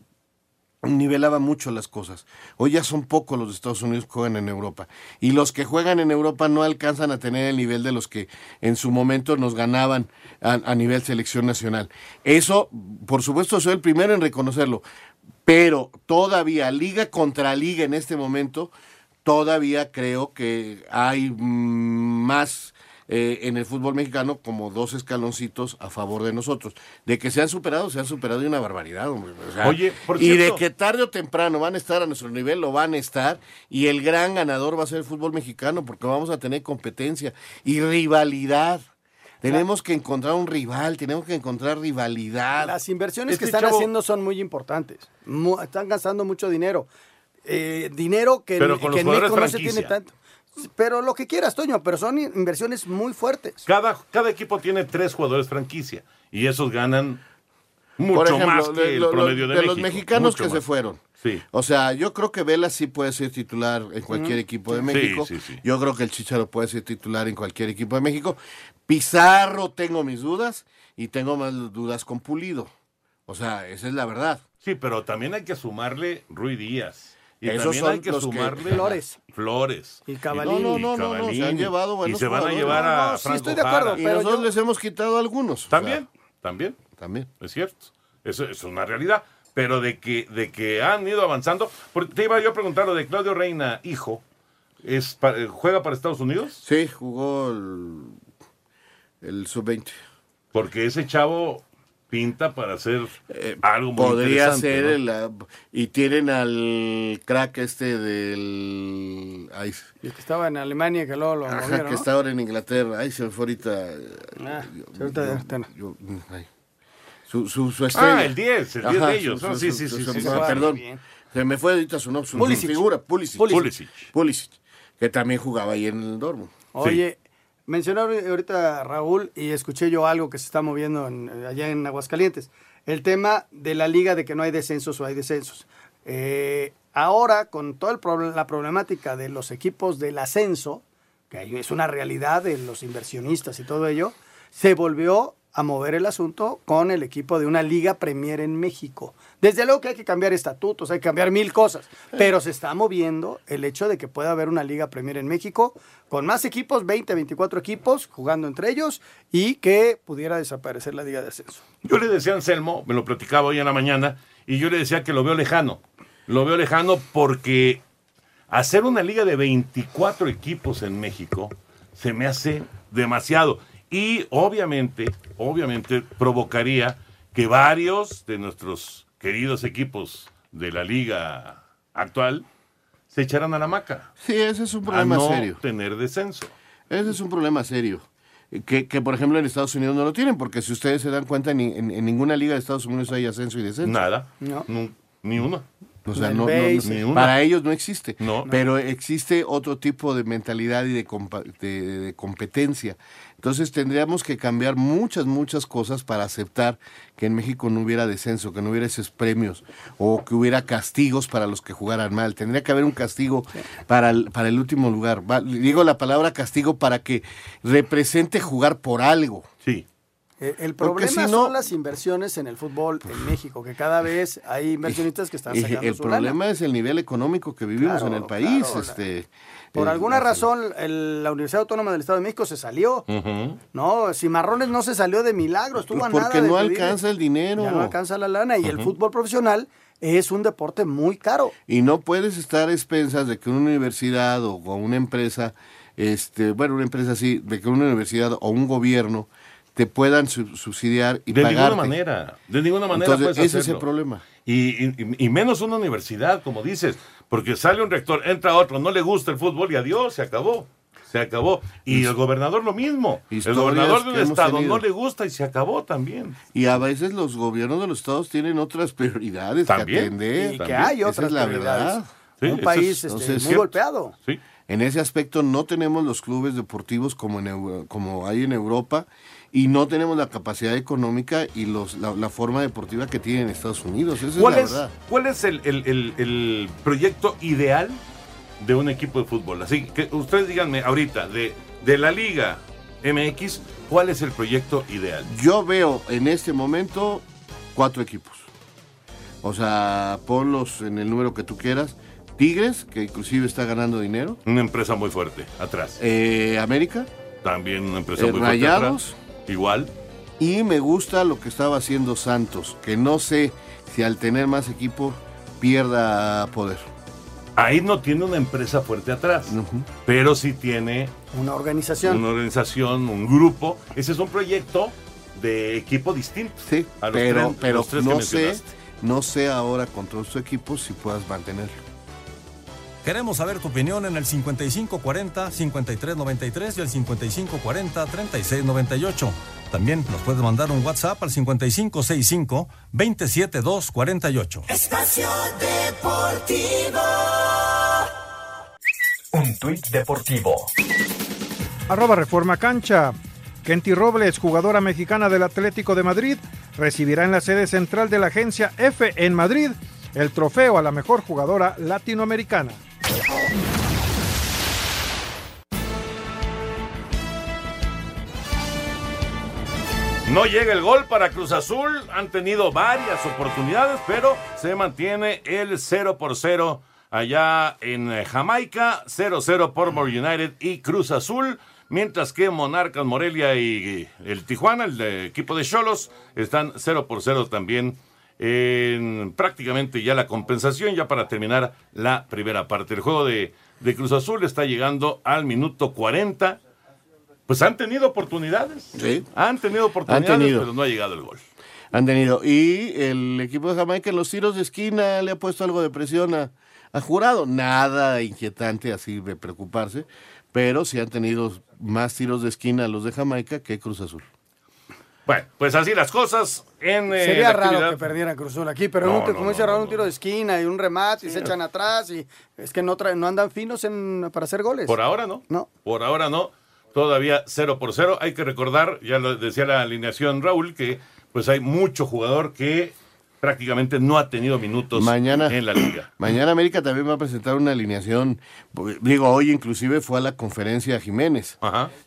nivelaba mucho las cosas. Hoy ya son pocos los Estados Unidos que juegan en Europa. Y los que juegan en Europa no alcanzan a tener el nivel de los que en su momento nos ganaban a, a nivel selección nacional. Eso, por supuesto, soy el primero en reconocerlo. Pero todavía, liga contra liga en este momento, todavía creo que hay mm, más eh, en el fútbol mexicano como dos escaloncitos a favor de nosotros. De que se han superado, se han superado de una barbaridad, hombre. O sea, Oye, por y de que tarde o temprano van a estar a nuestro nivel, lo van a estar, y el gran ganador va a ser el fútbol mexicano, porque vamos a tener competencia y rivalidad. Tenemos que encontrar un rival, tenemos que encontrar rivalidad. Las inversiones que están chavo- haciendo son muy importantes. Mu- están gastando mucho dinero. Eh, dinero que, Pero con que los en México no se tiene tanto. Pero lo que quieras, Toño, pero son inversiones muy fuertes. Cada, cada equipo tiene tres jugadores franquicia y esos ganan mucho Por ejemplo, más que de, el promedio de, de los mexicanos que se fueron. Sí. O sea, yo creo que Vela sí puede ser titular en cualquier equipo de Sí, México. sí, sí. Yo creo que el Chicharo puede ser titular en cualquier equipo de México. Pizarro tengo mis dudas y tengo más dudas con Pulido. O sea, esa es la verdad. Sí, pero también hay que sumarle Rui Díaz. Y Esos también son hay que los que- sumarle [LAUGHS] Flores. Flores. Y No, Cavalini. no, no, no, no, se han llevado buenos Y se van a llevar No, a no, sí, Franco estoy de acuerdo, Jara. Y Pero nosotros yo- les hemos quitado algunos. o sea, También, también. también. Es cierto. Eso es una realidad. Pero de que, de que han ido avanzando. Porque te iba yo a preguntar lo de Claudio Reina, hijo. Es pa- eh, ¿Juega para Estados Unidos? Sí, jugó el, el sub-20. Porque ese chavo pinta para hacer algo muy Eh, Podría interesante, ser ¿no? el, ah, y tienen al crack este del ay, El que estaba en Alemania, que luego lo ajá, movieron, que ¿no? está ahora en Inglaterra. Ay, se me fue ahorita. Ah, yo- sí, ahorita- yo- ahorita no. yo- ay. Su, su, su estrella. Ah, el 10, el 10 de ellos. Ah, sí, sí, sí, sí, sí. Perdón, Bien. se me fue ahorita su nombre, su, su Pulisic. figura, Pulisic. Pulisic. Pulisic, que también jugaba ahí en el Dortmund. Oye, mencionó ahorita Raúl y escuché yo algo que se está moviendo en- allá en Aguascalientes. El tema de la liga de que no hay descensos o hay descensos. Eh, ahora, con toda la problemática de los equipos del ascenso, que es una realidad de los inversionistas y todo ello, se volvió a mover el asunto con el equipo de una Liga Premier en México. Desde luego que hay que cambiar estatutos, hay que cambiar mil cosas, pero se está moviendo el hecho de que pueda haber una Liga Premier en México con más equipos, 20, 24 equipos jugando entre ellos y que pudiera desaparecer la Liga de Ascenso. Yo le decía a Anselmo, me lo platicaba hoy en la mañana, y yo le decía que lo veo lejano. Lo veo lejano porque hacer una liga de 24 equipos en México se me hace demasiado. Y obviamente, obviamente provocaría que varios de nuestros queridos equipos de la liga actual se echaran a la maca. Sí, ese es un A problema no serio. tener descenso. Ese es un problema serio. Que, que, por ejemplo, en Estados Unidos no lo tienen, porque si ustedes se dan cuenta, ni, en, en ninguna liga de Estados Unidos hay ascenso y descenso. Nada. No. Nu- Ni uno. O sea, no, para ellos no existe. No. Pero existe otro tipo de mentalidad y de, compa- de- de competencia. Entonces tendríamos que cambiar muchas, muchas cosas para aceptar que en México no hubiera descenso, que no hubiera esos premios o que hubiera castigos para los que jugaran mal. Tendría que haber un castigo para el, para el último lugar. Va- digo la palabra castigo para que represente jugar por algo. Sí. Eh, El problema si no- son las inversiones en el fútbol en México, que cada vez hay inversionistas que están sacando El su problema es el nivel económico que vivimos Claro, en el país. claro, este, Por eh, alguna razón, el- la Universidad Autónoma del Estado de México se salió. Ujú. No, Cimarrones no se salió de milagro, estuvo Pues Porque nada de no alcanza el dinero. Ya no alcanza la lana y el fútbol profesional es un deporte muy caro. Y no puedes estar a expensas de que una universidad o una empresa, este, bueno, una empresa así, de que una universidad o un gobierno te puedan su- subsidiar y De pagarte. ninguna manera. De ninguna manera Entonces, puedes ese es el problema. Y, y- y menos una universidad, como dices, porque sale un rector, entra otro, no le gusta el fútbol y adiós, se acabó. Se acabó. Y el gobernador lo mismo. El gobernador de hemos estado tenido. no le gusta y se acabó también. Y a veces los gobiernos de los estados tienen otras prioridades También. que atender. Y que hay Esa otras es la prioridades. verdad. Un eso es- país este, muy cierto. golpeado. Sí. En ese aspecto no tenemos los clubes deportivos como, en, como hay en Europa y no tenemos la capacidad económica y los, la, la forma deportiva que tienen en Estados Unidos. Esa es ¿Cuál la es, verdad. cuál es el, el- el- el proyecto ideal de un equipo de fútbol? Así que ustedes díganme ahorita, de, de la Liga MX, ¿cuál es el proyecto ideal? Yo veo en este momento cuatro equipos. O sea, ponlos en el número que tú quieras. Tigres, que inclusive está ganando dinero. Una empresa muy fuerte, atrás. Eh, América. También una empresa Eh, muy fuerte Rayados. Igual. Y me gusta lo que estaba haciendo Santos, que no sé si al tener más equipo pierda poder. Ahí no tiene una empresa fuerte atrás, pero sí tiene Una organización. una organización, un grupo. Ese es un proyecto de equipo distinto. Sí, a los pero, tres- pero los tres que no sé, no sé ahora con todos tus equipos si puedas mantenerlo. Queremos saber tu opinión en el 5540-5393 y el 5540-3698. También nos puedes mandar un WhatsApp al 5565-27248. Espacio Deportivo. Un tuit deportivo. Arroba Reforma Cancha. Kenty Robles, jugadora mexicana del Atlético de Madrid, recibirá en la sede central de la agencia F en Madrid el trofeo a la mejor jugadora latinoamericana. No llega el gol para Cruz Azul. Han tenido varias oportunidades, pero se mantiene el 0 por 0 allá en eh, Jamaica. 0-0 por More United y Cruz Azul. Mientras que Monarcas Morelia y el Tijuana, el equipo de Cholos, están 0 por 0 también en prácticamente ya la compensación, ya para terminar la primera parte. El juego de, de Cruz Azul está llegando al minuto 40. Pues han tenido oportunidades. Sí. Han tenido oportunidades, Han tenido. pero no ha llegado el gol. Han tenido. Y el equipo de Jamaica en los tiros de esquina le ha puesto algo de presión a, a jurado. Nada inquietante así de preocuparse, pero sí han tenido más tiros de esquina los de Jamaica que Cruz Azul. Bueno, pues así las cosas en eh, Sería la raro actividad. que perdieran Cruz Azul aquí, pero No, no, como no, dice no, un tiro de esquina y un remate y se echan atrás y es que no, traen- no andan finos en, para hacer goles. Por ahora no. No. Por ahora no. Todavía 0 por 0. Hay que recordar, ya lo decía la alineación Raúl, que pues hay mucho jugador que prácticamente no ha tenido minutos Mañana, en la liga. [CLEARS THROAT] mañana América también va a presentar una alineación. porque, Digo, hoy inclusive fue a la conferencia Jiménez.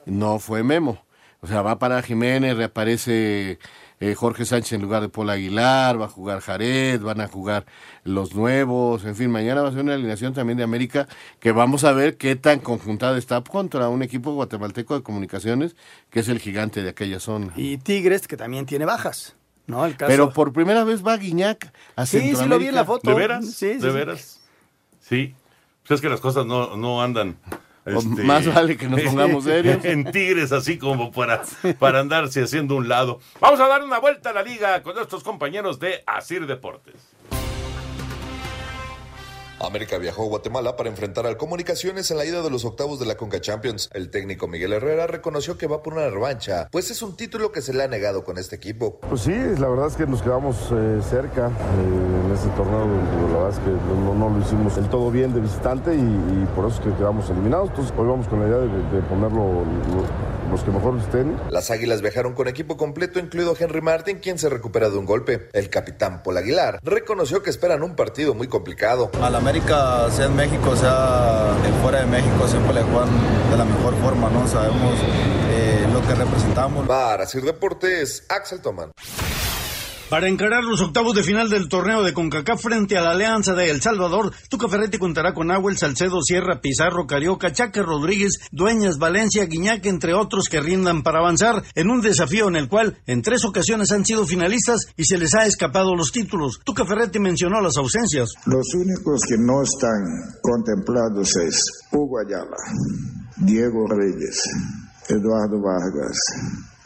No fue Memo. O sea, va a parar Jiménez, reaparece eh, Jorge Sánchez en lugar de Paul Aguilar, va a jugar Jared, van a jugar los nuevos, en fin, mañana va a ser una alineación también de América que vamos a ver qué tan conjuntada está contra un equipo guatemalteco de comunicaciones que es el gigante de aquella zona. Y Tigres que también tiene bajas, ¿no? El caso... Pero por primera vez va Guiñac a Sí, sí lo vi en la foto. ¿De veras? Sí, sí, ¿De sí. veras? Sí. Pues es que las cosas no, no andan. Este, más vale que nos pongamos serios. [LAUGHS] En Tigres, así como para, para andarse haciendo un lado. Vamos a dar una vuelta a la liga con nuestros compañeros de Asir Deportes. América viajó a Guatemala para enfrentar al Comunicaciones en la ida de los octavos de la Conca Champions. El técnico Miguel Herrera reconoció que va por una revancha, pues es un título que se le ha negado con este equipo. Pues sí, la verdad es que nos quedamos eh, cerca eh, en ese torneo. La verdad es que no, no lo hicimos del todo bien de visitante y, y por eso es que quedamos eliminados. Entonces hoy vamos con la idea de, de ponerlo lo- los que mejor estén. Las Águilas viajaron con equipo completo, incluido Henry Martin, quien se recupera de un golpe. El capitán Paul Aguilar reconoció que esperan un partido muy complicado. América, sea en México, sea fuera de México, siempre le juegan de la mejor forma, ¿no? Sabemos eh, lo que representamos. Para Sir Deportes, Axel Toman. Para encarar los octavos de final del torneo de CONCACAF frente a la Alianza de El Salvador, Tuca Ferretti contará con Nahuel Salcedo, Sierra, Pizarro, Carioca, Chaca Rodríguez, Dueñas, Valencia, Guiñac, entre otros que rindan para avanzar en un desafío en el cual en tres ocasiones han sido finalistas y se les ha escapado los títulos. Tuca Ferretti mencionó las ausencias. Los únicos que no están contemplados es Hugo Ayala, Diego Reyes, Eduardo Vargas,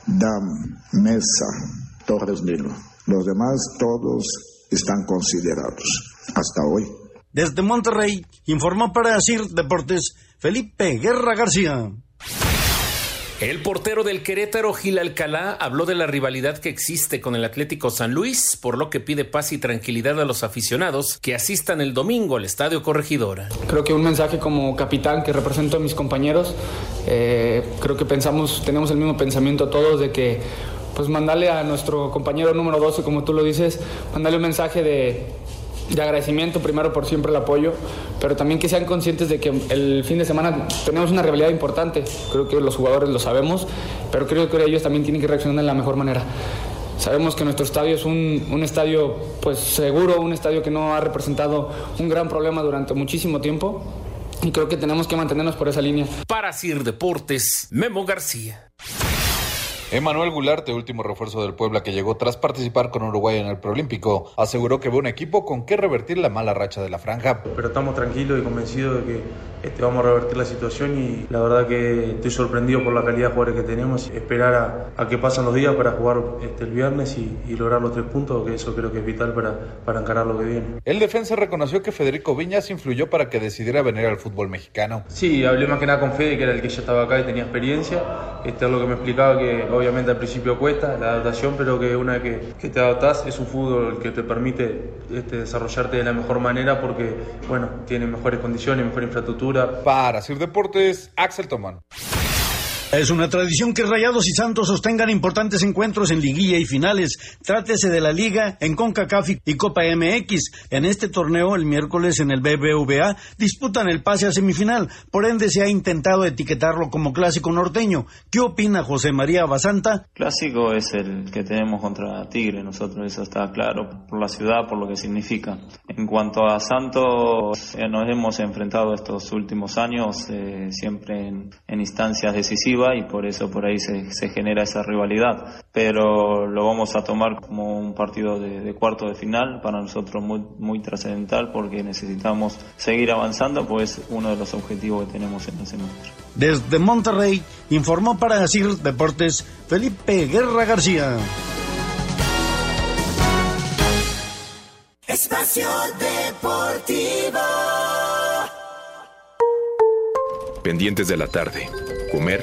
Dam, Mesa, Torres Nilo. Los demás todos están considerados hasta hoy. Desde Monterrey, informó para Asir Deportes Felipe Guerra García. El portero del Querétaro, Gil Alcalá, habló de la rivalidad que existe con el Atlético San Luis, por lo que pide paz y tranquilidad a los aficionados que asistan el domingo al Estadio Corregidora. Creo que un mensaje como capitán que represento a mis compañeros, eh, creo que pensamos, tenemos el mismo pensamiento todos de que pues mandarle a nuestro compañero número 12, como tú lo dices, mandarle un mensaje de, de agradecimiento primero por siempre el apoyo, pero también que sean conscientes de que el fin de semana tenemos una rivalidad importante, creo que los jugadores lo sabemos, pero creo que ellos también tienen que reaccionar de la mejor manera. Sabemos que nuestro estadio es un, un estadio pues seguro, un estadio que no ha representado un gran problema durante muchísimo tiempo y creo que tenemos que mantenernos por esa línea. Para Sir Deportes, Memo García. Emanuel Gularte, último refuerzo del Puebla que llegó tras participar con Uruguay en el preolímpico, aseguró que ve un equipo con que revertir la mala racha de la franja. pero estamos tranquilos y convencidos de que este, vamos a revertir la situación y la verdad que estoy sorprendido por la calidad de jugadores que tenemos. Esperar a, a que pasen los días para jugar este, el viernes y, y lograr los tres puntos, que eso creo que es vital para, para encarar lo que viene. El defensa reconoció que Federico Viñas influyó para que decidiera venir al fútbol mexicano. Sí, hablé más que nada con Fede, que era el que ya estaba acá y tenía experiencia. Este es lo que me explicaba que obviamente al principio cuesta la adaptación, pero que una vez que, que te adaptás es un fútbol que te permite este, desarrollarte de la mejor manera porque, bueno, tiene mejores condiciones, mejor infraestructura. Para Sir Deportes, Axel Tomán. Es una tradición que Rayados y Santos sostengan importantes encuentros en liguilla y finales. Trátese de la Liga en CONCACAF y Copa MX. En este torneo, el miércoles en el BBVA, disputan el pase a semifinal. Por ende, se ha intentado etiquetarlo como clásico norteño. ¿Qué opina José María Basanta? Clásico es el que tenemos contra Tigre, nosotros eso está claro, por la ciudad, por lo que significa. En cuanto a Santos, eh, nos hemos enfrentado estos últimos años eh, siempre en, en instancias decisivas y por eso por ahí se, se genera esa rivalidad. Pero lo vamos a tomar como un partido de, de cuarto de final, para nosotros muy, muy trascendental porque necesitamos seguir avanzando, pues uno de los objetivos que tenemos en el semestre. Desde Monterrey, informó para Asir Deportes Felipe Guerra García. Espacio Deportivo. Pendientes de la tarde. Comer,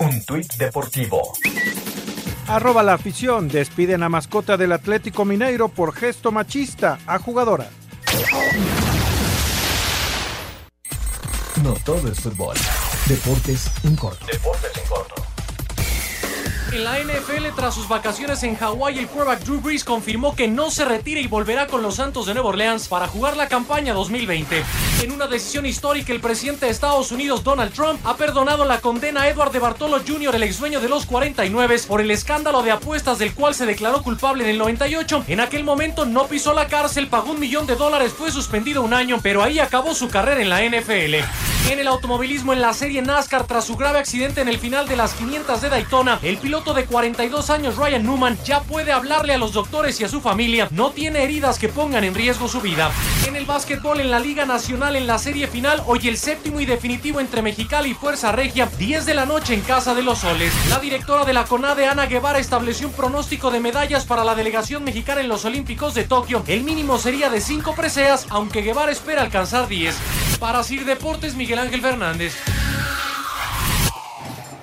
Un tuit deportivo. Arroba la afición. Despiden a mascota del Atlético Mineiro por gesto machista a jugadora. No todo es fútbol. Deportes en corto. Deportes en corto. En la NFL, tras sus vacaciones en Hawái, el quarterback Drew Brees confirmó que no se retira y volverá con los Santos de Nueva Orleans para jugar la campaña 2020. En una decisión histórica, el presidente de Estados Unidos, Donald Trump, ha perdonado la condena a Edward de Bartolo Jr., el ex dueño de los 49, por el escándalo de apuestas del cual se declaró culpable en el 98. En aquel momento no pisó la cárcel, pagó un millón de dólares, fue suspendido un año, pero ahí acabó su carrera en la NFL. En el automovilismo, en la serie NASCAR, tras su grave accidente en el final de las 500 de Daytona, el piloto de 42 años Ryan Newman ya puede hablarle a los doctores y a su familia. No tiene heridas que pongan en riesgo su vida. En el básquetbol, en la Liga Nacional, en la serie final, hoy el séptimo y definitivo entre Mexicali y Fuerza Regia, 10 de la noche en Casa de los Soles. La directora de la CONADE, Ana Guevara, estableció un pronóstico de medallas para la delegación mexicana en los Olímpicos de Tokio. El mínimo sería de 5 preseas, aunque Guevara espera alcanzar 10. Para Sir Deportes, Miguel Ángel Fernández.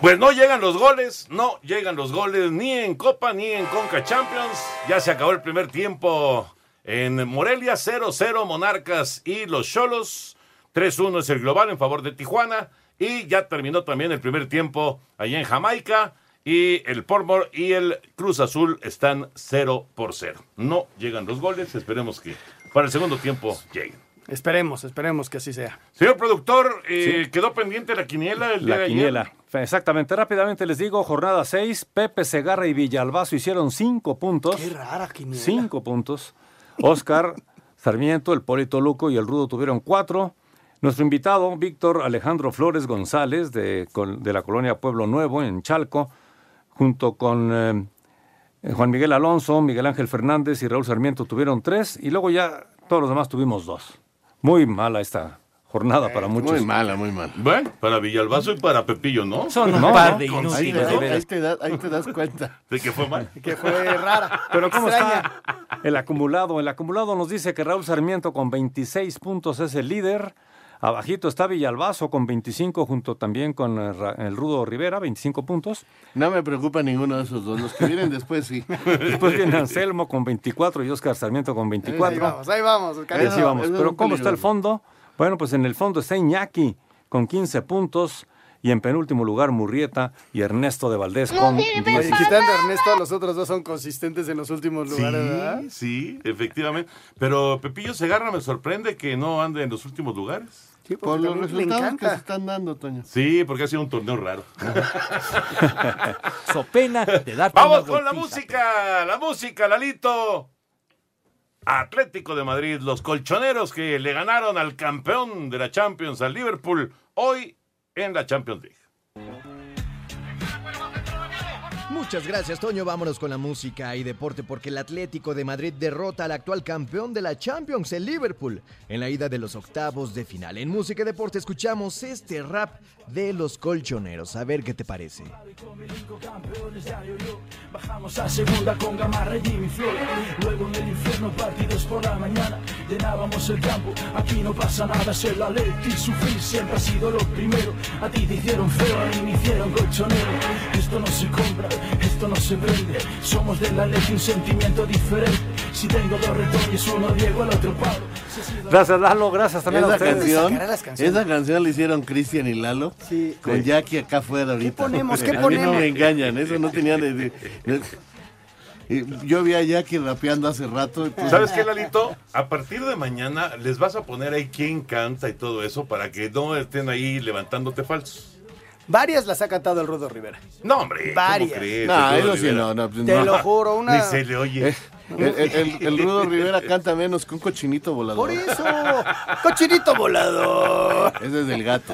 Pues no llegan los goles, no llegan los goles ni en Copa ni en Conca Champions. Ya se acabó el primer tiempo en Morelia, 0-0 Monarcas y los Cholos. 3-1 es el global en favor de Tijuana. Y ya terminó también el primer tiempo allá en Jamaica. Y el Portmore y el Cruz Azul están 0 por 0. No llegan los goles, esperemos que para el segundo tiempo lleguen. Esperemos, esperemos que así sea. Señor productor, eh, quedó pendiente la quiniela el día La de ayer? quiniela. Exactamente, rápidamente les digo, jornada 6, Pepe Segarra y Villalbazo hicieron 5 puntos. Qué rara quiniela. 5 puntos. Oscar Sarmiento, el Polito Luco y el Rudo tuvieron 4. Nuestro invitado, Víctor Alejandro Flores González, de, de la colonia Pueblo Nuevo, en Chalco, junto con eh, Juan Miguel Alonso, Miguel Ángel Fernández y Raúl Sarmiento tuvieron 3. Y luego ya todos los demás tuvimos 2. Muy mala esta jornada para muchos. Muy mala, muy mala. Bueno, para Villalbazo y para Pepillo, ¿no? Son un par de Con- Ahí, inútiles, te- de veras. ahí te das, ahí te das cuenta. De que fue mal. Que fue rara. Pero ¿cómo extraña. está el acumulado? El acumulado nos dice que Raúl Sarmiento con 26 puntos es el líder. Abajito está Villalbazo con 25 junto también con eh, Ra- el Rudo Rivera, 25 puntos. No me preocupa ninguno de esos dos. Los que vienen después sí. [LAUGHS] Después viene Anselmo con 24 y Oscar Sarmiento con 24. Ahí vamos, ahí vamos. Cariño. así vamos. Pero ¿cómo está el fondo? Bueno, pues en el fondo está Iñaki con 15 puntos y en penúltimo lugar Murrieta y Ernesto de Valdés con Oye, 10. quitando a Ernesto, los otros dos son consistentes en los últimos lugares, ¿verdad? Sí, sí, efectivamente. Pero Pepillo Segarra me sorprende que no ande en los últimos lugares. Sí, Por los resultados que se están dando, Toño. Sí, porque ha sido un torneo raro. [LAUGHS] So pena de darte Vamos con la música, la música, Lalito. Atlético de Madrid, los colchoneros que le ganaron al campeón de la Champions, al Liverpool, hoy en la Champions League. Muchas gracias, Toño. Vámonos con la música y deporte porque el Atlético de Madrid derrota al actual campeón de la Champions, el Liverpool, en la ida de los octavos de final. En música y deporte escuchamos este rap de los colchoneros. A ver qué te parece. Bajamos a segunda con Gamarra y Jimmy Flores. Luego en el infierno partidos por la mañana. Llenábamos el campo, aquí no pasa nada. Ser la Leti, sufrir siempre ha sido lo primero. A ti te hicieron feo, a mí me hicieron colchonero. Esto no se compra, esto no se vende. Somos de la Leti un sentimiento diferente. Si tengo dos retoños, uno Diego, el otro Pablo. Gracias, Lalo. Gracias también a Esa ustedes. canción, esa canción la hicieron Cristian y Lalo Sí. con Jackie acá afuera ahorita. ponemos? ¿Qué a mí no ponemos? me engañan, eso no tenían... de- de- de- y yo vi a Jackie rapeando hace rato. entonces- ¿Sabes qué, Lalito? A partir de mañana les vas a poner ahí quién canta y todo eso para que no estén ahí levantándote falsos. Varias las ha cantado el Rudo Rivera. No, hombre. ¿cómo Varias. crees? No, El Rudo eso sí, Rivera. no, no, pues Te no. lo juro, una. Ni se le oye. Eh, El, el- el- el Rudo Rivera canta menos que un cochinito volador. Por eso. Cochinito volador. Ese es del gato.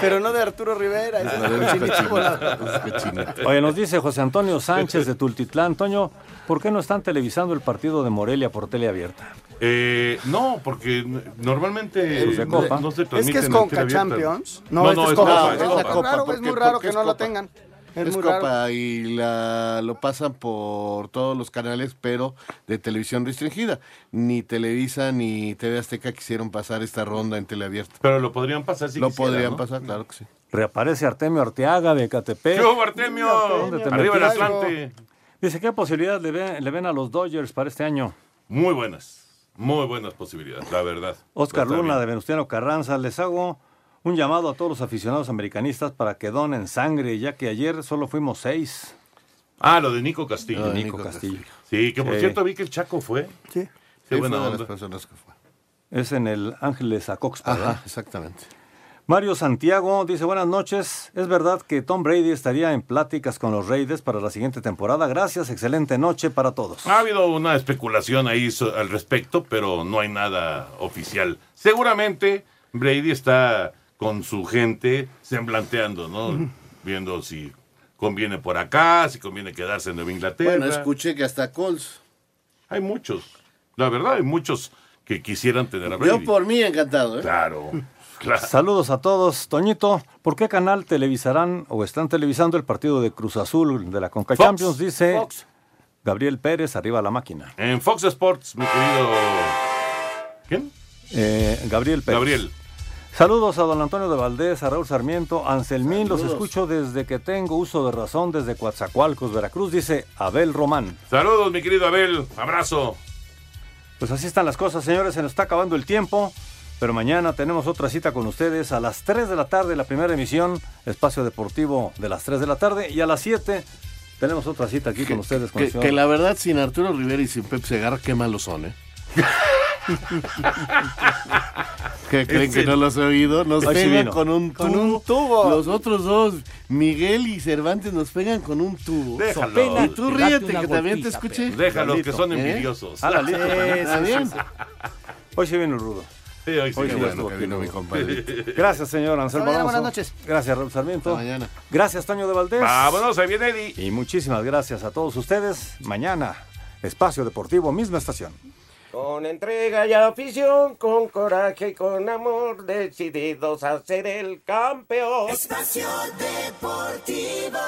Pero no de Arturo Rivera. ese es No, es Cochinito cochinito, volador. ese es cochinito. Oye, nos dice José Antonio Sánchez de Tultitlán. Toño, ¿por qué no están televisando el partido de Morelia por teleabierta? Eh, no, porque normalmente Copa. no se Es que es Conca. Champions. No, este es Copa. Copa. es No, la es Copa, raro, es muy raro que no lo Copa. tengan. Es, Es raro. Copa y la, lo pasan por todos los canales, pero de televisión restringida. Ni Televisa ni TV Azteca quisieron pasar esta ronda en teleabierta. Pero lo podrían pasar si lo quisieran, podrían ¿no? pasar, claro que sí. Reaparece Artemio Arteaga de Catepec. ¿Qué hubo, Artemio? ¿Dónde te Arriba el? Atlante. Dice, ¿qué posibilidad le, ve- le ven a los Dodgers para este año? Muy buenas. Muy buenas posibilidades, la verdad. Oscar Luna bien. de Venustiano Carranza, les hago un llamado a todos los aficionados americanistas para que donen sangre, ya que ayer solo fuimos seis. Ah, lo de Nico Castillo. Lo de Nico Castillo. Sí, que por Sí. cierto vi que el Chaco fue. Sí. Qué Sí, buena fue de las onda. personas que fue. Es en el Ángeles Acoxpa, ¿verdad? Ajá, exactamente. Mario Santiago dice, buenas noches. ¿Es verdad que Tom Brady estaría en pláticas con los Raiders para la siguiente temporada? Gracias, excelente noche para todos. Ha habido una especulación ahí al respecto, pero no hay nada oficial. Seguramente Brady está con su gente semblanteando, ¿no? Viendo si conviene por acá, si conviene quedarse en Nueva Inglaterra. Bueno, escuché que hasta Colts. Hay muchos. La verdad, hay muchos que quisieran tener a Brady. Yo por mí encantado, ¿eh? Claro, [LAUGHS] claro. Saludos a todos. Toñito, ¿por qué canal televisarán o están televisando el partido de Cruz Azul de la Conca Fox. Champions? Dice Gabriel Pérez, arriba la máquina. En Fox Sports, mi querido... ¿Quién? Eh, Gabriel Pérez. Gabriel. Saludos a don Antonio de Valdés, a Raúl Sarmiento, Anselmín, los escucho desde que tengo uso de razón desde Coatzacoalcos, Veracruz, dice Abel Román. Saludos, mi querido Abel. Abrazo. Pues así están las cosas, señores, se nos está acabando el tiempo, pero mañana tenemos otra cita con ustedes a las 3 de la tarde, la primera emisión, espacio deportivo de las 3 de la tarde, y a las 7 tenemos otra cita aquí con ustedes. Con Que, la verdad, sin Arturo Rivera y sin Pep Segarra, qué malos son, ¿eh? [LAUGHS] ¿Qué creen que no los he oído? Nos Hoy pegan con un tubo. Con un tubo. Los otros dos, Miguel y Cervantes, nos pegan con un tubo. Déjalo. Y tú Date ríete, que también te escuché. Déjalos, que son ¿Eh? envidiosos. Ah, Lalito, Sí. Hoy sí viene el rudo. Sí, hoy sí. Hoy sí bueno estuvo aquí mi rudo. compadrito. [LAUGHS] Gracias, señor Anselmo mañana, buenas noches. Gracias, Raúl Sarmiento. Hasta mañana. Gracias, Toño de Valdés. Vámonos, ahí viene Eddie. Y muchísimas gracias a todos ustedes. Mañana, Espacio Deportivo, misma estación. Con entrega y afición, con coraje y con amor, decididos a ser el campeón. Espacio Deportivo.